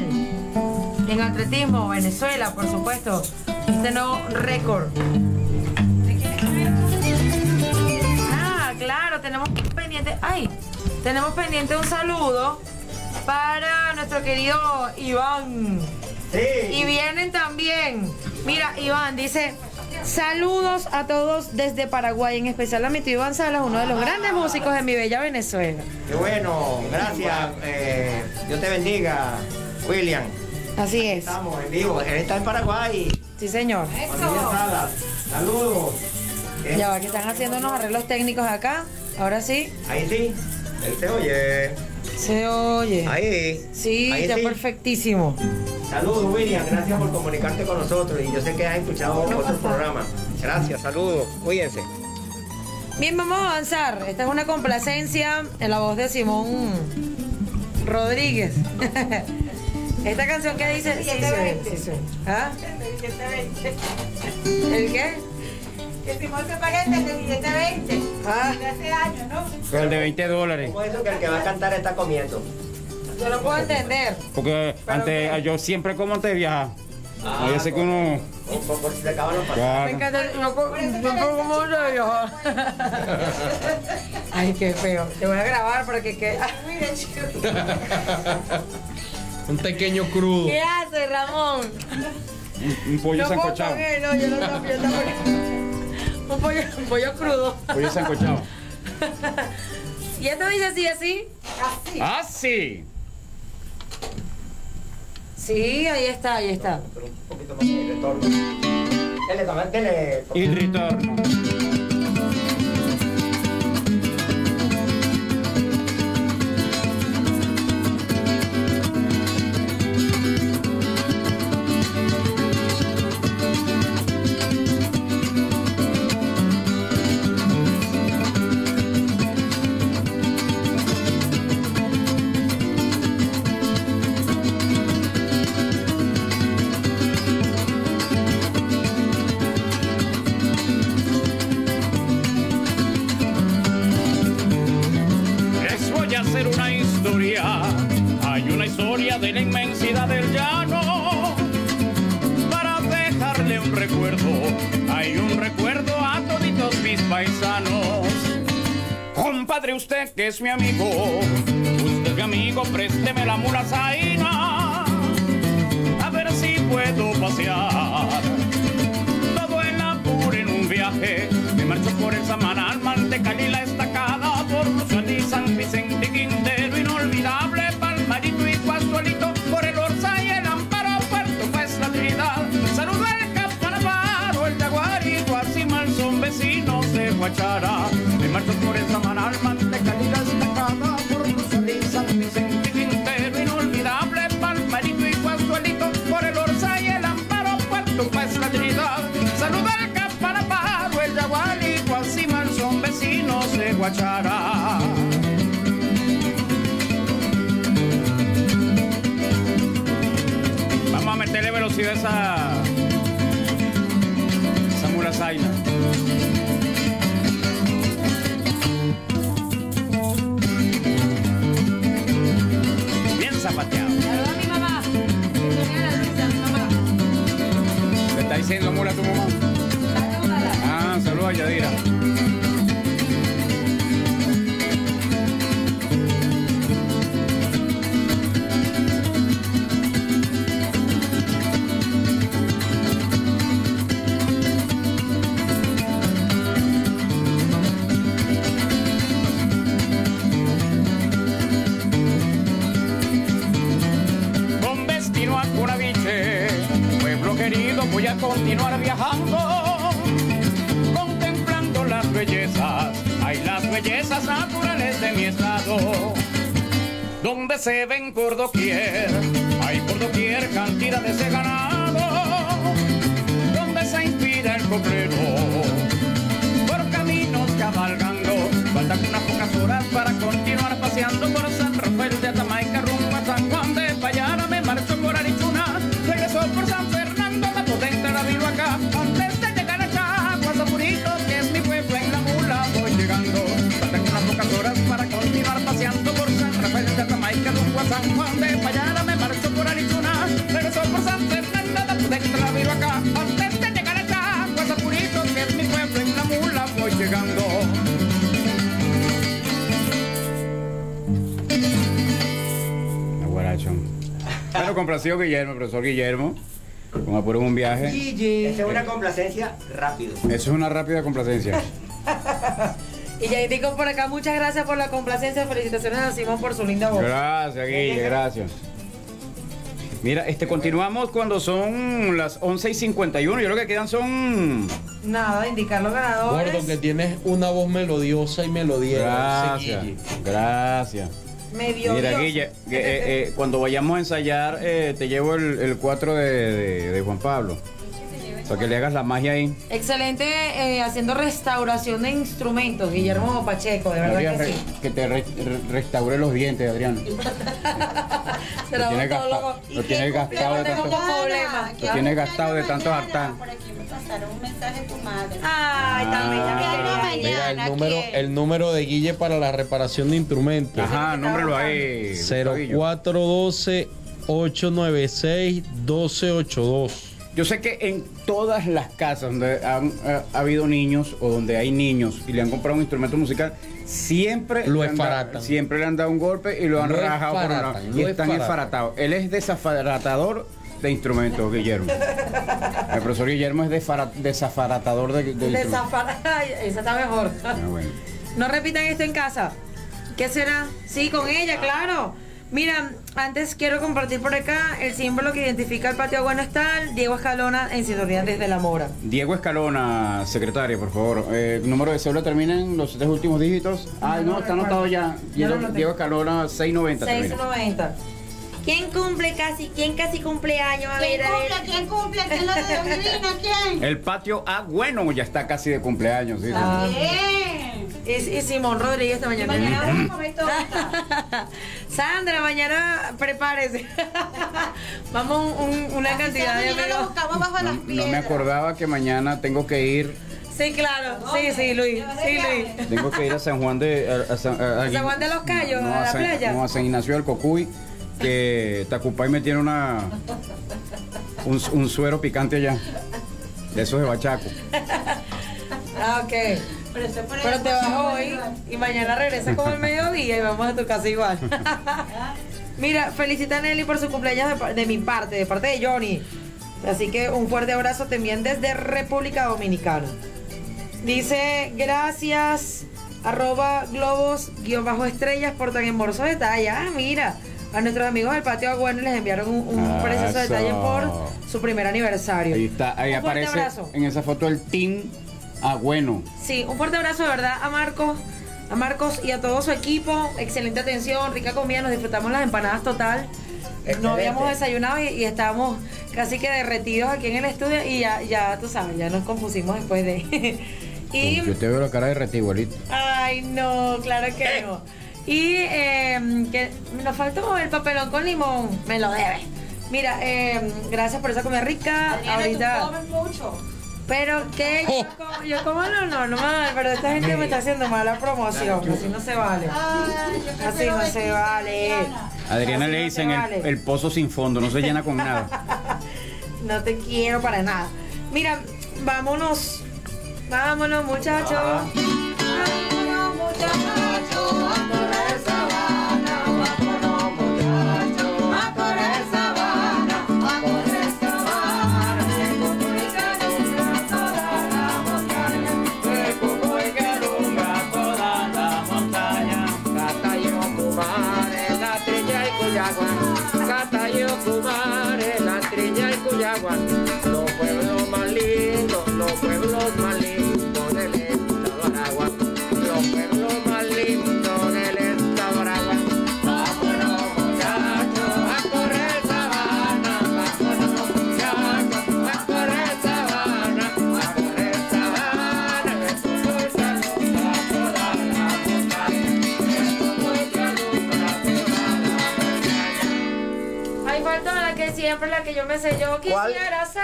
en atletismo, Venezuela, por supuesto, este nuevo récord. Claro, tenemos pendiente, ay, tenemos pendiente un saludo para nuestro querido Iván. Y vienen también. Mira, Iván dice, saludos a todos desde Paraguay, en especial a mi tío Iván Salas, uno de los grandes músicos de mi bella Venezuela. Qué bueno, gracias. eh, Dios te bendiga, William. Así es. Estamos en vivo. Él está en Paraguay. Sí, señor. Salas. Saludos. Ya va, que están haciendo unos arreglos técnicos acá. Ahora sí. Ahí sí. Ahí se oye. Se oye. Ahí. Sí, Ahí está sí. perfectísimo. Saludos, William. Gracias por comunicarte con nosotros. Y yo sé que has escuchado otros programas. Gracias, saludos. Cuídense. Bien, vamos a avanzar. Esta es una complacencia en la voz de Simón Rodríguez. Esta canción que dice. Sí, se oye, sí. ¿Ah? ¿El qué? Que Simón se parece al de billete 20. Ah. De hace años, ¿no? Pero el de 20 dólares. ¿Cómo es eso que el que va a cantar está comiendo? Yo no puedo entender. Porque antes, yo siempre como antes de viajar. Ah, yo sé que uno. Por, por si se acaban los pasajes. Yo, yo co- como una vieja. Ay, qué feo. Te voy a grabar para que quede. Mira, chico. Un pequeño crudo. ¿Qué hace, Ramón? Un, un pollo no sancochado. con él, no, yo no yo tampoco. Un pollo, un pollo crudo. Pollo sancochado. Y esto dice así, así. Así. ¡Ah, sí! Sí, ahí está, ahí está. Un poquito más de retorno. Dele, toma, dele. Y retorno. Usted que es mi amigo, ven por doquier, hay por doquier cantidades de ganado, donde se inspira el coplero, por caminos cabalgando, faltan unas pocas horas para continuar paseando por Bueno, complacido Guillermo, el profesor Guillermo. Con apuro en un viaje. Esa es una complacencia rápido. Eso es una rápida complacencia. Y ya indico por acá, muchas gracias por la complacencia. Felicitaciones a Simón por su linda voz. Gracias, Guille, gracias. Mira, este, continuamos cuando son las 11 y 51. Yo lo que quedan son. Nada, indicar los ganadores. Gordo, que tienes una voz melodiosa y melodiera. Gracias. Gracias. Medio Mira. Guille, que, eh, eh, cuando vayamos a ensayar, eh, te llevo el, el 4 de, de- de Juan Pablo. Para que le hagas la magia ahí. Excelente eh, haciendo restauración de instrumentos, Guillermo Pacheco, de verdad que re- sí. que te re- re- restaure los dientes, Adriano. Se Lo tiene gastado- lo tiene gastado de tengo tanto- problema. Lo tienes gastado de tantos hartar. pasaron un mensaje a tu madre. Ay, mi querida. Mira, el número, el número de Guille para la reparación de instrumentos. Ajá, nómbrelo ahí. 0412 896 1282. Yo sé que en todas las casas donde han eh, ha habido niños o donde hay niños y le han comprado un instrumento musical, siempre, Lo le han dado- siempre le han dado un golpe y lo han Lo rajado por un lado. esfaratan, Y están esfaratados. Él es desafaratador de instrumentos, Guillermo. El profesor Guillermo es desafaratador de, de instrumentos. Desafar- Ay, Esa está mejor. Ah, bueno. No repitan esto en casa. ¿Qué será? Sí, con ella, claro. Mira, antes quiero compartir por acá el símbolo que identifica el patio Buenestar, Diego Escalona en sintonía desde La Mora. Diego Escalona, secretaria, por favor. Eh, número de cédula termina en los tres últimos dígitos. Ah, no, está anotado ya. Diego, anoté. Diego Escalona, 690 termina. 690. ¿Quién cumple casi? ¿Quién casi cumpleaños? A ¿Quién ver, a ver. cumple? ¿Quién cumple? ¿Quién lo adivina? ¿Quién? El patio, ah, bueno, ya está casi de cumpleaños. ¿sí? Ah. Bien. Y, y Simón Rodríguez esta mañana. Mañana vamos a comer torta. Sandra, mañana prepárese. Vamos un- una cantidad de Mañana lo amigos. buscamos bajo las No me acordaba que mañana tengo que ir Sí, claro. Sí, sí, Luis. Sí, Luis. Tengo que ir a San Juan de. A, a San, a- a- San Juan de los Cayos, no, a la San, playa. no, a San Ignacio del Cocuy, que Tacupay me tiene una. Un, un suero picante allá. De esos de bachaco. Ah, ok. Pero te vas hoy y mañana regresas como el mediodía y vamos a tu casa igual. Mira, felicita a Nelly por su cumpleaños de, mi parte, de parte de Johnny. Así que un fuerte abrazo también desde República Dominicana. Dice, gracias, arroba globos, guion bajo estrellas por tan hermoso detalle. Ah, mira, a nuestros amigos del patio Agüeno les enviaron un, un Ah, precioso eso. detalle por su primer aniversario. Ahí está, ahí Un fuerte aparece abrazo. en esa foto el team Agüeno. Sí, un fuerte abrazo de verdad a Marcos, a Marcos y a todo su equipo. Excelente atención, rica comida, nos disfrutamos las empanadas total. No habíamos desayunado y, y estábamos casi que derretidos aquí en el estudio y ya, ya tú sabes, ya nos confundimos después de. y Yo te veo la cara de reti igualito. Ay, no, claro que no. Y eh, que nos faltó el papelón con limón, me lo debe. Mira, eh, gracias por esa comida rica. Ahorita. mucho. Pero que yo como, yo como lo normal, pero esta gente me está haciendo mala promoción. Así no se vale. Así no se vale. Adriana le no dicen el, pozo sin fondo, no se llena con nada. No te quiero para nada. Mira, vámonos. Vámonos, muchachos. Siempre, la que yo me sé. Yo ¿Cuál? quisiera ser.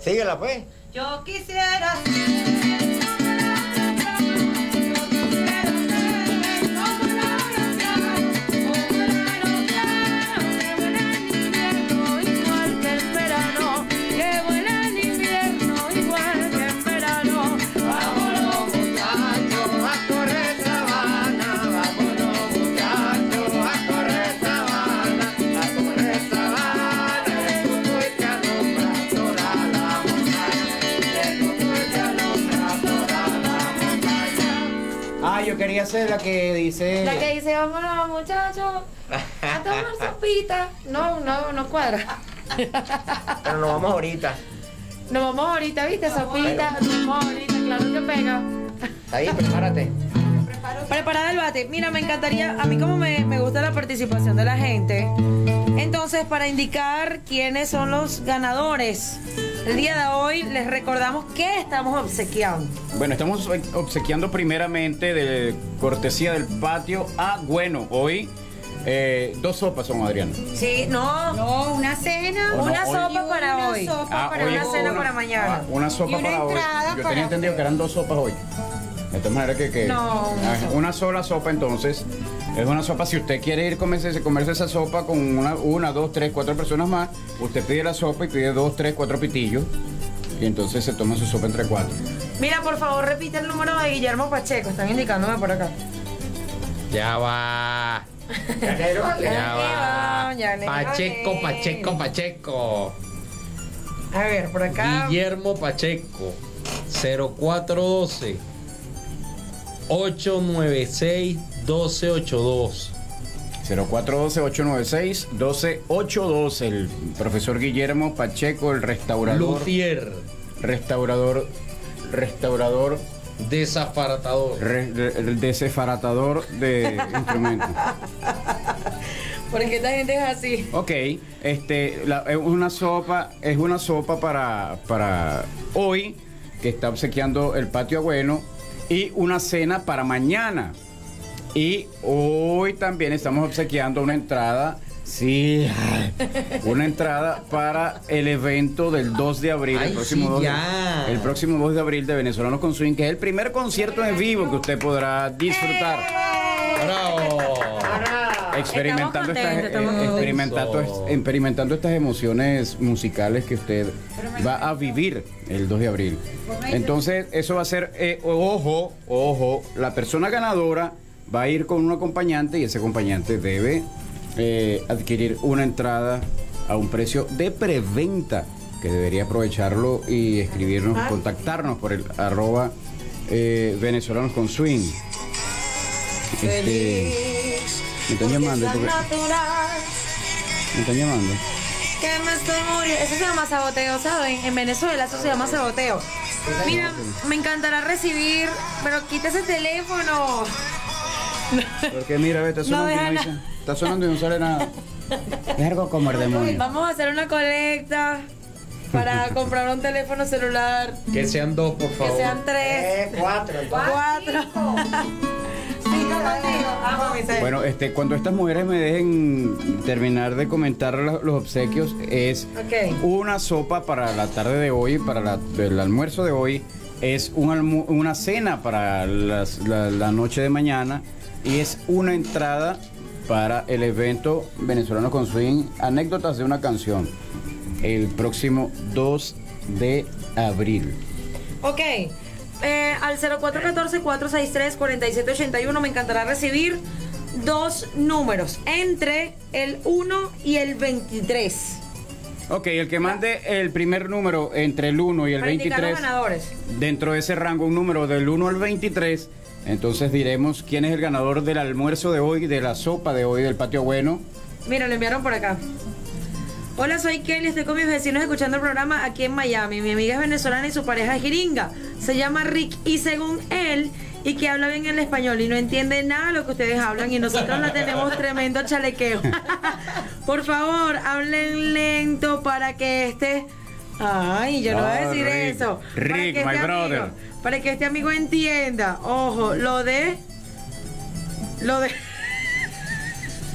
Síguela, pues. Yo quisiera igual Quería ser la que dice. La que dice, vámonos muchachos, a tomar sopita. No, no, no cuadra. Pero nos vamos ahorita. Nos vamos ahorita, ¿viste? Sopita, nos vamos ahorita, claro que pega. Ahí, prepárate. Preparada el bate. Mira, me encantaría, a mí como me, me gusta la participación de la gente, entonces para indicar quiénes son los ganadores, el día de hoy les recordamos que estamos obsequiando. Bueno, estamos obsequiando primeramente de cortesía del patio a Bueno. Hoy eh, dos sopas son, Adriana. Sí, no. No, una cena. No, una hoy- sopa para una hoy. sopa Ah, para hoy una cena una- para mañana. ah, una sopa Y una para hoy. Yo para- tenía entendido que eran dos sopas hoy. De tal manera que, que No, una ah, sopa. una sola sopa entonces. Es una sopa, si usted quiere ir a comerse, comerse esa sopa con una, una, dos, tres, cuatro personas más, usted pide la sopa y pide dos, tres, cuatro pitillos. Y entonces se toma su sopa entre cuatro. Mira, por favor, repite el número de Guillermo Pacheco. Están indicándome por acá. Ya va. Ya Ya va. ya le Pacheco. Pacheco, Pacheco. A ver, por acá. Guillermo Pacheco. 0412 896 1282. 0412-896-1282. El profesor Guillermo Pacheco, el restaurador. Luthier. Restaurador. Restaurador. Desafaratador. re- re- desafaratador de instrumentos. Porque esta gente es así. Ok, este, la- es una sopa, es una sopa para, para hoy, que está obsequiando el patio bueno, y una cena para mañana. Y hoy también estamos obsequiando una entrada Sí, una entrada para el evento del 2 de abril, Ay, el próximo, sí, 2 de, ya. el próximo 2 de abril de Venezolanos con Swing, que es el primer concierto en vivo que usted podrá disfrutar. Experimentando Estamos estas, eh, experimentando, experimentando estas emociones musicales que usted va a vivir el 2 de abril. Entonces, eso va a ser, eh, ojo, ojo, la persona ganadora va a ir con un acompañante y ese acompañante debe eh, adquirir una entrada a un precio de preventa que debería aprovecharlo y escribirnos, Ah. contactarnos por el arroba eh, venezolanos con swing. Este, me están llamando, porque- me están llamando. Que me estoy muriendo. Eso se llama saboteo, ¿saben? En Venezuela eso se llama saboteo. Mira, me encantará recibir, pero quita ese teléfono. Porque mira, ve, está No sonando, y no dice- está sonando y no sale nada. Es algo como el demonio. Vamos a hacer una colecta para comprar un teléfono celular. Que sean dos, por favor. Que sean tres. cuatro. Cuatro. Ser. Bueno, este, cuando estas mujeres me dejen terminar de comentar los, los obsequios, es una sopa para la tarde de hoy, para la- el almuerzo de hoy, es un almu- una cena para las- la, la noche de mañana y es una entrada para el evento venezolano con swing, anécdotas de una canción, el próximo 2 de abril. Ok. eh, al 0414-463-4781 me encantará recibir dos números entre el 1 y el 23. Ok, el que mande el primer número entre el 1 y el para indicar los 23, ganadores. dentro de ese rango un número del 1 al 23, entonces diremos quién es el ganador del almuerzo de hoy, de la sopa de hoy del patio bueno. Mira, lo enviaron por acá. Hola, soy Kelly, estoy con mis vecinos escuchando el programa aquí en Miami. Mi amiga es venezolana y su pareja es gringa. Se llama Rick y según él, y que habla bien el español y no entiende nada de lo que ustedes hablan y nosotros la tenemos tremendo chalequeo. Por favor, hablen lento para que este... Ay, yo no voy a decir Rick. eso. Rick, my este brother. amigo- para que este amigo entienda. Ojo, lo de... Lo de...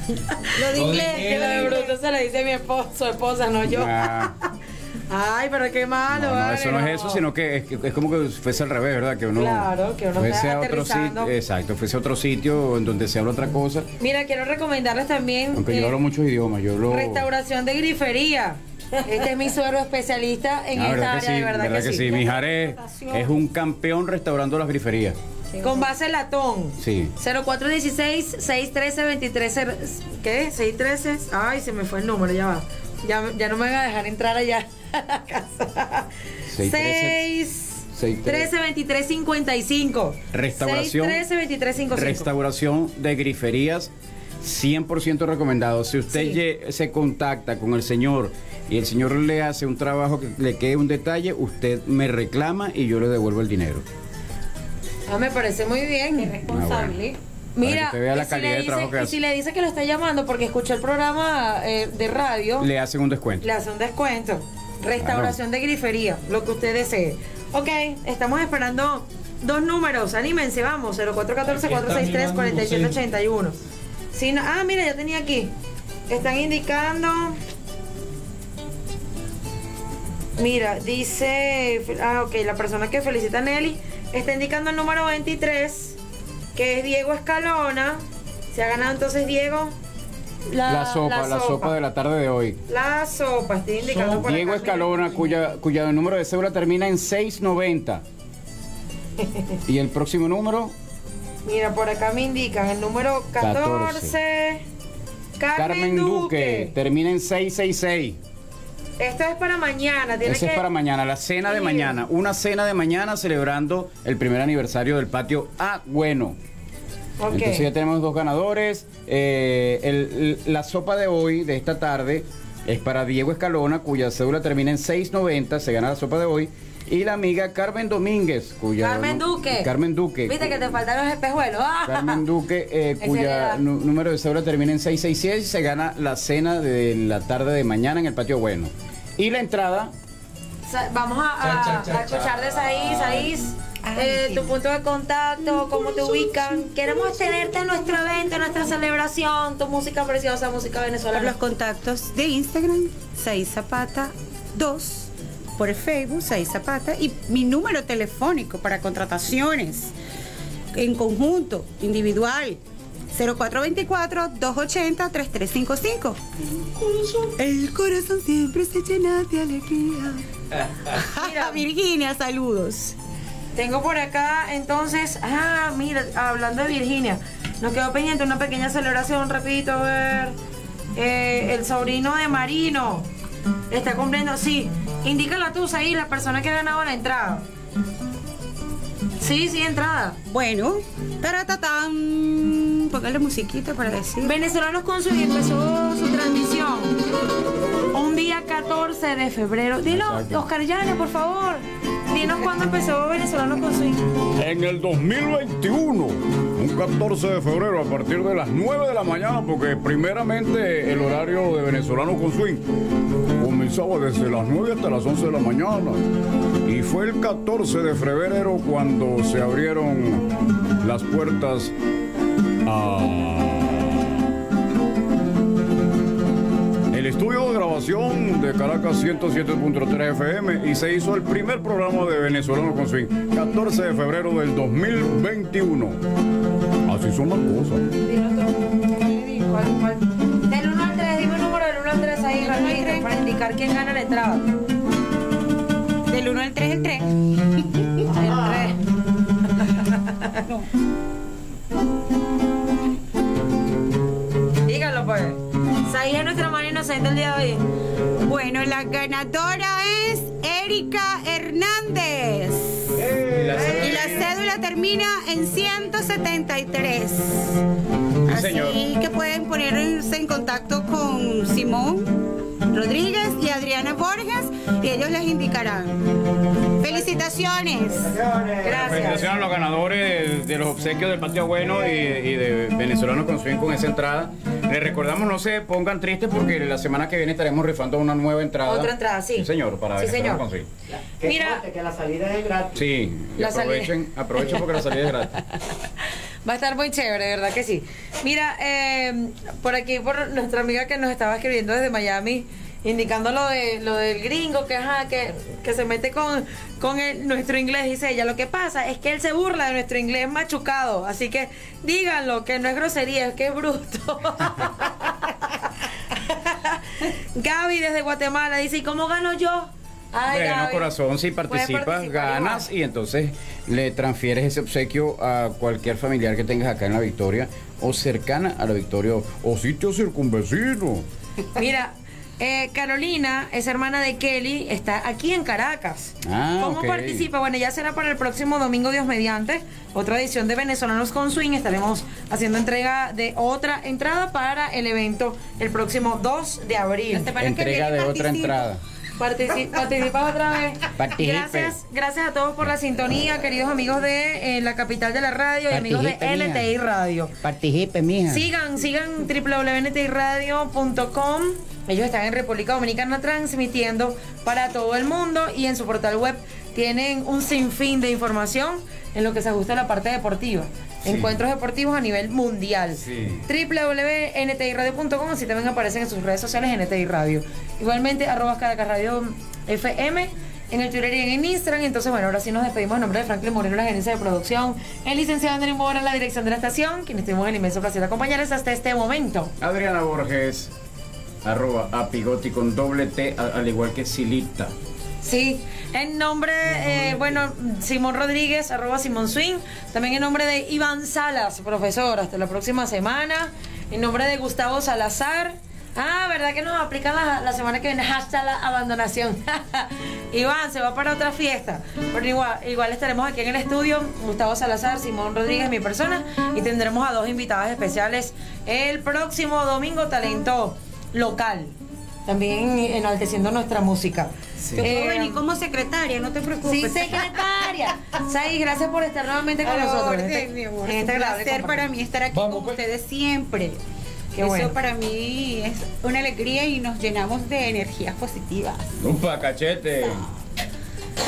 Lo de Lo de inglés, que lo de lo bruto se le dice a mi esposo, esposa, no yo. Ah, Ay, pero qué malo. no, no, vale, eso no es eso, sino que es, como que fuese al revés, ¿verdad? Que uno, Claro, que uno fuese a otro sitio, exacto, fuese a otro sitio en donde se habla otra cosa, Mira, quiero recomendarles también aunque eh, yo hablo muchos idiomas, yo hablo... restauración de grifería. Este es mi suegro especialista en esta ¿verdad área, que sí? de verdad, que, sí. Mijares es un campeón restaurando las griferías. Con base latón. Sí. 0416-613-23... ¿Qué? 613. Ay, se me fue el número, ya va. Ya, ya no me van a dejar entrar allá a la casa. 6... 13 23 55 Restauración. 6 13 23 55 Restauración de griferías, 100% recomendado. Si usted Sí. se contacta con el señor y el señor le hace un trabajo que le quede un detalle, usted me reclama y yo le devuelvo el dinero. Ah, me parece muy bien. Qué responsable. Mira, y si le dice- que y hace. si le dice que lo está llamando porque escuchó el programa eh, de radio, Le hacen un descuento. le hace un descuento. Restauración de grifería, lo que usted desee. Ok, estamos esperando dos números. Anímense, vamos. 0414-463-4781. Si no- ah, mira, ya tenía aquí. Están indicando. Mira, dice. Ah, ok, la persona que felicita a Nelly está indicando el número 23, que es Diego Escalona. Se ha ganado entonces Diego. La, sopa, la sopa. de la tarde de hoy. La sopa, estoy indicando por Diego acá. Escalona, cuya, cuya número de cédula termina en 690. ¿Y el próximo número? Mira, por acá me indican el número 14. Carmen, Carmen Duque. Duque, termina en 666. Esto es para mañana. Tiene Ese que... es para mañana, la cena de mañana. Una cena de mañana celebrando el primer aniversario del patio Ah, bueno. Ok. Entonces ya tenemos dos ganadores. Eh, el- el- la sopa de hoy, de esta tarde, es para Diego Escalona, cuya cédula termina en 690, se gana la sopa de hoy. Y la amiga Carmen Domínguez, cuya... Carmen Duque. Carmen Duque. Viste que te faltan los espejuelos. ¡Ah! Carmen Duque, eh, cuya número de cédula termina en 666 y se gana la cena de la tarde de mañana en el patio bueno. Y la entrada, Vamos a, escuchar de Saís, Saís. eh, tu punto de contacto, cómo te ubican. Queremos tenerte en nuestro evento, en nuestra celebración, tu música preciosa, música venezolana. los contactos de Instagram, Saí Zapata 2, por el Facebook, Saí Zapata, y mi número telefónico para contrataciones en conjunto, individual, 0424-280-3355. El corazón siempre se llena de alegría. Mira, Virginia, saludos. Tengo por acá, entonces, ah, mira, hablando de Virginia, nos quedó pendiente una pequeña celebración, rapidito, a ver. Eh, el sobrino de Marino está cumpliendo, sí, indícala tú, ahí la persona que ha ganado la entrada. Sí, sí, entrada. Bueno, taratatán. Póngale musiquita para decir. Venezolanos con su empezó su transmisión. Un día 14 de febrero. Dilo, Oscar Llanes, por favor. Dinos cuándo empezó Venezolanos con Swing. En el 2021, un 14 de febrero, a partir de las 9 de la mañana, porque primeramente el horario de Venezolano con Swing comenzaba desde las 9 hasta las 11 de la mañana. Y fue el 14 de febrero cuando se abrieron las puertas a estudio de grabación de Caracas 107.3 FM y se hizo el primer programa de Venezolano con Swing, 14 de febrero del 2021. Así son las cosas. ¿Cuál, cuál? Del 1 al 3, dime el número del 1 al 3 ahí, rapidito, para indicar quién gana la entrada. Del 1 al 3, el 3. El 3. Dígalo, pues. Saí es nuestra mano inocente el día de hoy. Bueno, la ganadora es Erika Hernández. Y la cédula termina en 173. Así señor. que pueden ponerse en contacto con Simón Rodríguez y Adriana Borges y ellos les indicarán. Felicitaciones. Gracias. Felicitaciones a los ganadores de, de los obsequios del Patio Bueno y, y de Venezolanos con Swing con esa entrada. Les recordamos, no se pongan tristes porque la semana que viene estaremos rifando una nueva entrada. Otra entrada, sí. señor, para Sí, señor. con Swing. Mira, que la salida es gratis. Sí, La salida. aprovechen, aprovechen porque la salida es gratis. Va a estar muy chévere, de verdad que sí. Mira, eh, por aquí, por nuestra amiga que nos estaba escribiendo desde Miami, indicando lo de lo del gringo que ajá, que, que se mete con, con el- nuestro inglés, dice ella. Lo que pasa es que él se burla de nuestro inglés machucado. Así que díganlo, que no es grosería, es que es bruto. Gaby desde Guatemala dice, ¿y cómo gano yo? Ay, bueno, Gaby. corazón, si participas, ganas y entonces le transfieres ese obsequio a cualquier familiar que tengas acá en la Victoria o cercana a la Victoria o sitio circunvecino. Mira, eh, Carolina es hermana de Kelly, está aquí en Caracas. Ah, ¿Cómo participa? Bueno, ya será para el próximo domingo, Dios mediante, otra edición de Venezolanos con Swing. Estaremos haciendo entrega de otra entrada para el evento el próximo 2 de abril. Entrega de otra entrada. Partici- participas otra vez. Participe. Gracias, gracias a todos por la sintonía, queridos amigos de eh, la capital de la radio y amigos de mija. NTI Radio. Participe, mija. Sigan, sigan www.ntiradio.com. Ellos están en República Dominicana transmitiendo para todo el mundo y en su portal web tienen un sinfín de información en lo que se ajusta a la parte deportiva. Encuentros deportivos a nivel mundial. www.ntiradio.com, así también aparecen en sus redes sociales NTI Radio. Igualmente, arroba Caracas Radio FM en el Twitter y en Instagram. Entonces, bueno, ahora sí nos despedimos en nombre de Franklin Moreno, la gerencia de producción, el licenciado Andrés Mora, la dirección de la estación, quienes tuvimos el inmenso placer de acompañarles hasta este momento. Adriana Borges, arroba apigoti con doble T, al igual que Silita. Sí, en nombre, eh, bueno, Simón Rodríguez, arroba Simón Swing, también en nombre de Iván Salas, profesor, hasta la próxima semana, en nombre de Gustavo Salazar. Ah, ¿verdad que nos aplican la, la semana que viene? Hashtag la abandonación. Iván se va para otra fiesta. Pero igual, igual estaremos aquí en el estudio, Gustavo Salazar, Simón Rodríguez, mi persona, y tendremos a dos invitadas especiales el próximo domingo, talento local. También enalteciendo nuestra música. Yo puedo venir como secretaria, no te preocupes. Sí, secretaria. Sai, gracias por estar nuevamente con nosotros. orden, en este- mi amor. en Es este un placer para mí estar aquí con ustedes siempre. Qué Eso bueno. para mí es una alegría y nos llenamos de energías positivas. Upa, cachete.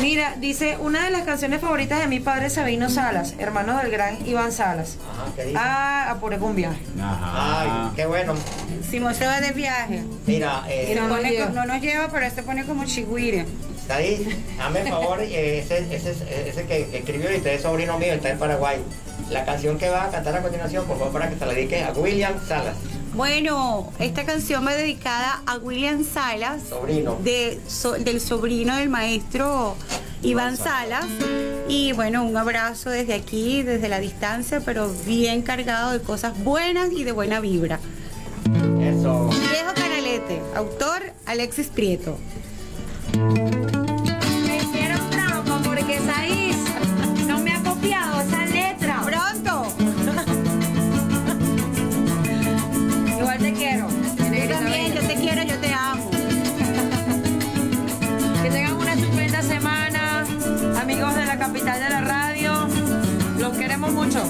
Mira, dice, una de las canciones favoritas de mi padre Sabino Salas, hermano del gran Iván Salas. ¿qué dice? Ah, apuré con un viaje. Ay, qué bueno. Simón se va de viaje. Mira, eh, no nos pone lleva. co- no nos lleva, pero este pone como chigüire. Ahí, hazme el favor, eh, ese, ese, ese que, que escribió y usted es sobrino mío, está en Paraguay. La canción que va a cantar a continuación, por favor, para que se la dedique a William Salas. Bueno, esta canción va dedicada a William Salas, Sobrino. de, so- del sobrino del maestro Iván Salas. Y bueno, un abrazo desde aquí, desde la distancia, pero bien cargado de cosas buenas y de buena vibra. Eso. Viejo Canalete, autor Alexis Prieto. Quiero. Yo también, yo te quiero, yo te amo. Que tengan una estupenda semana, amigos de la capital de la radio. Los queremos mucho.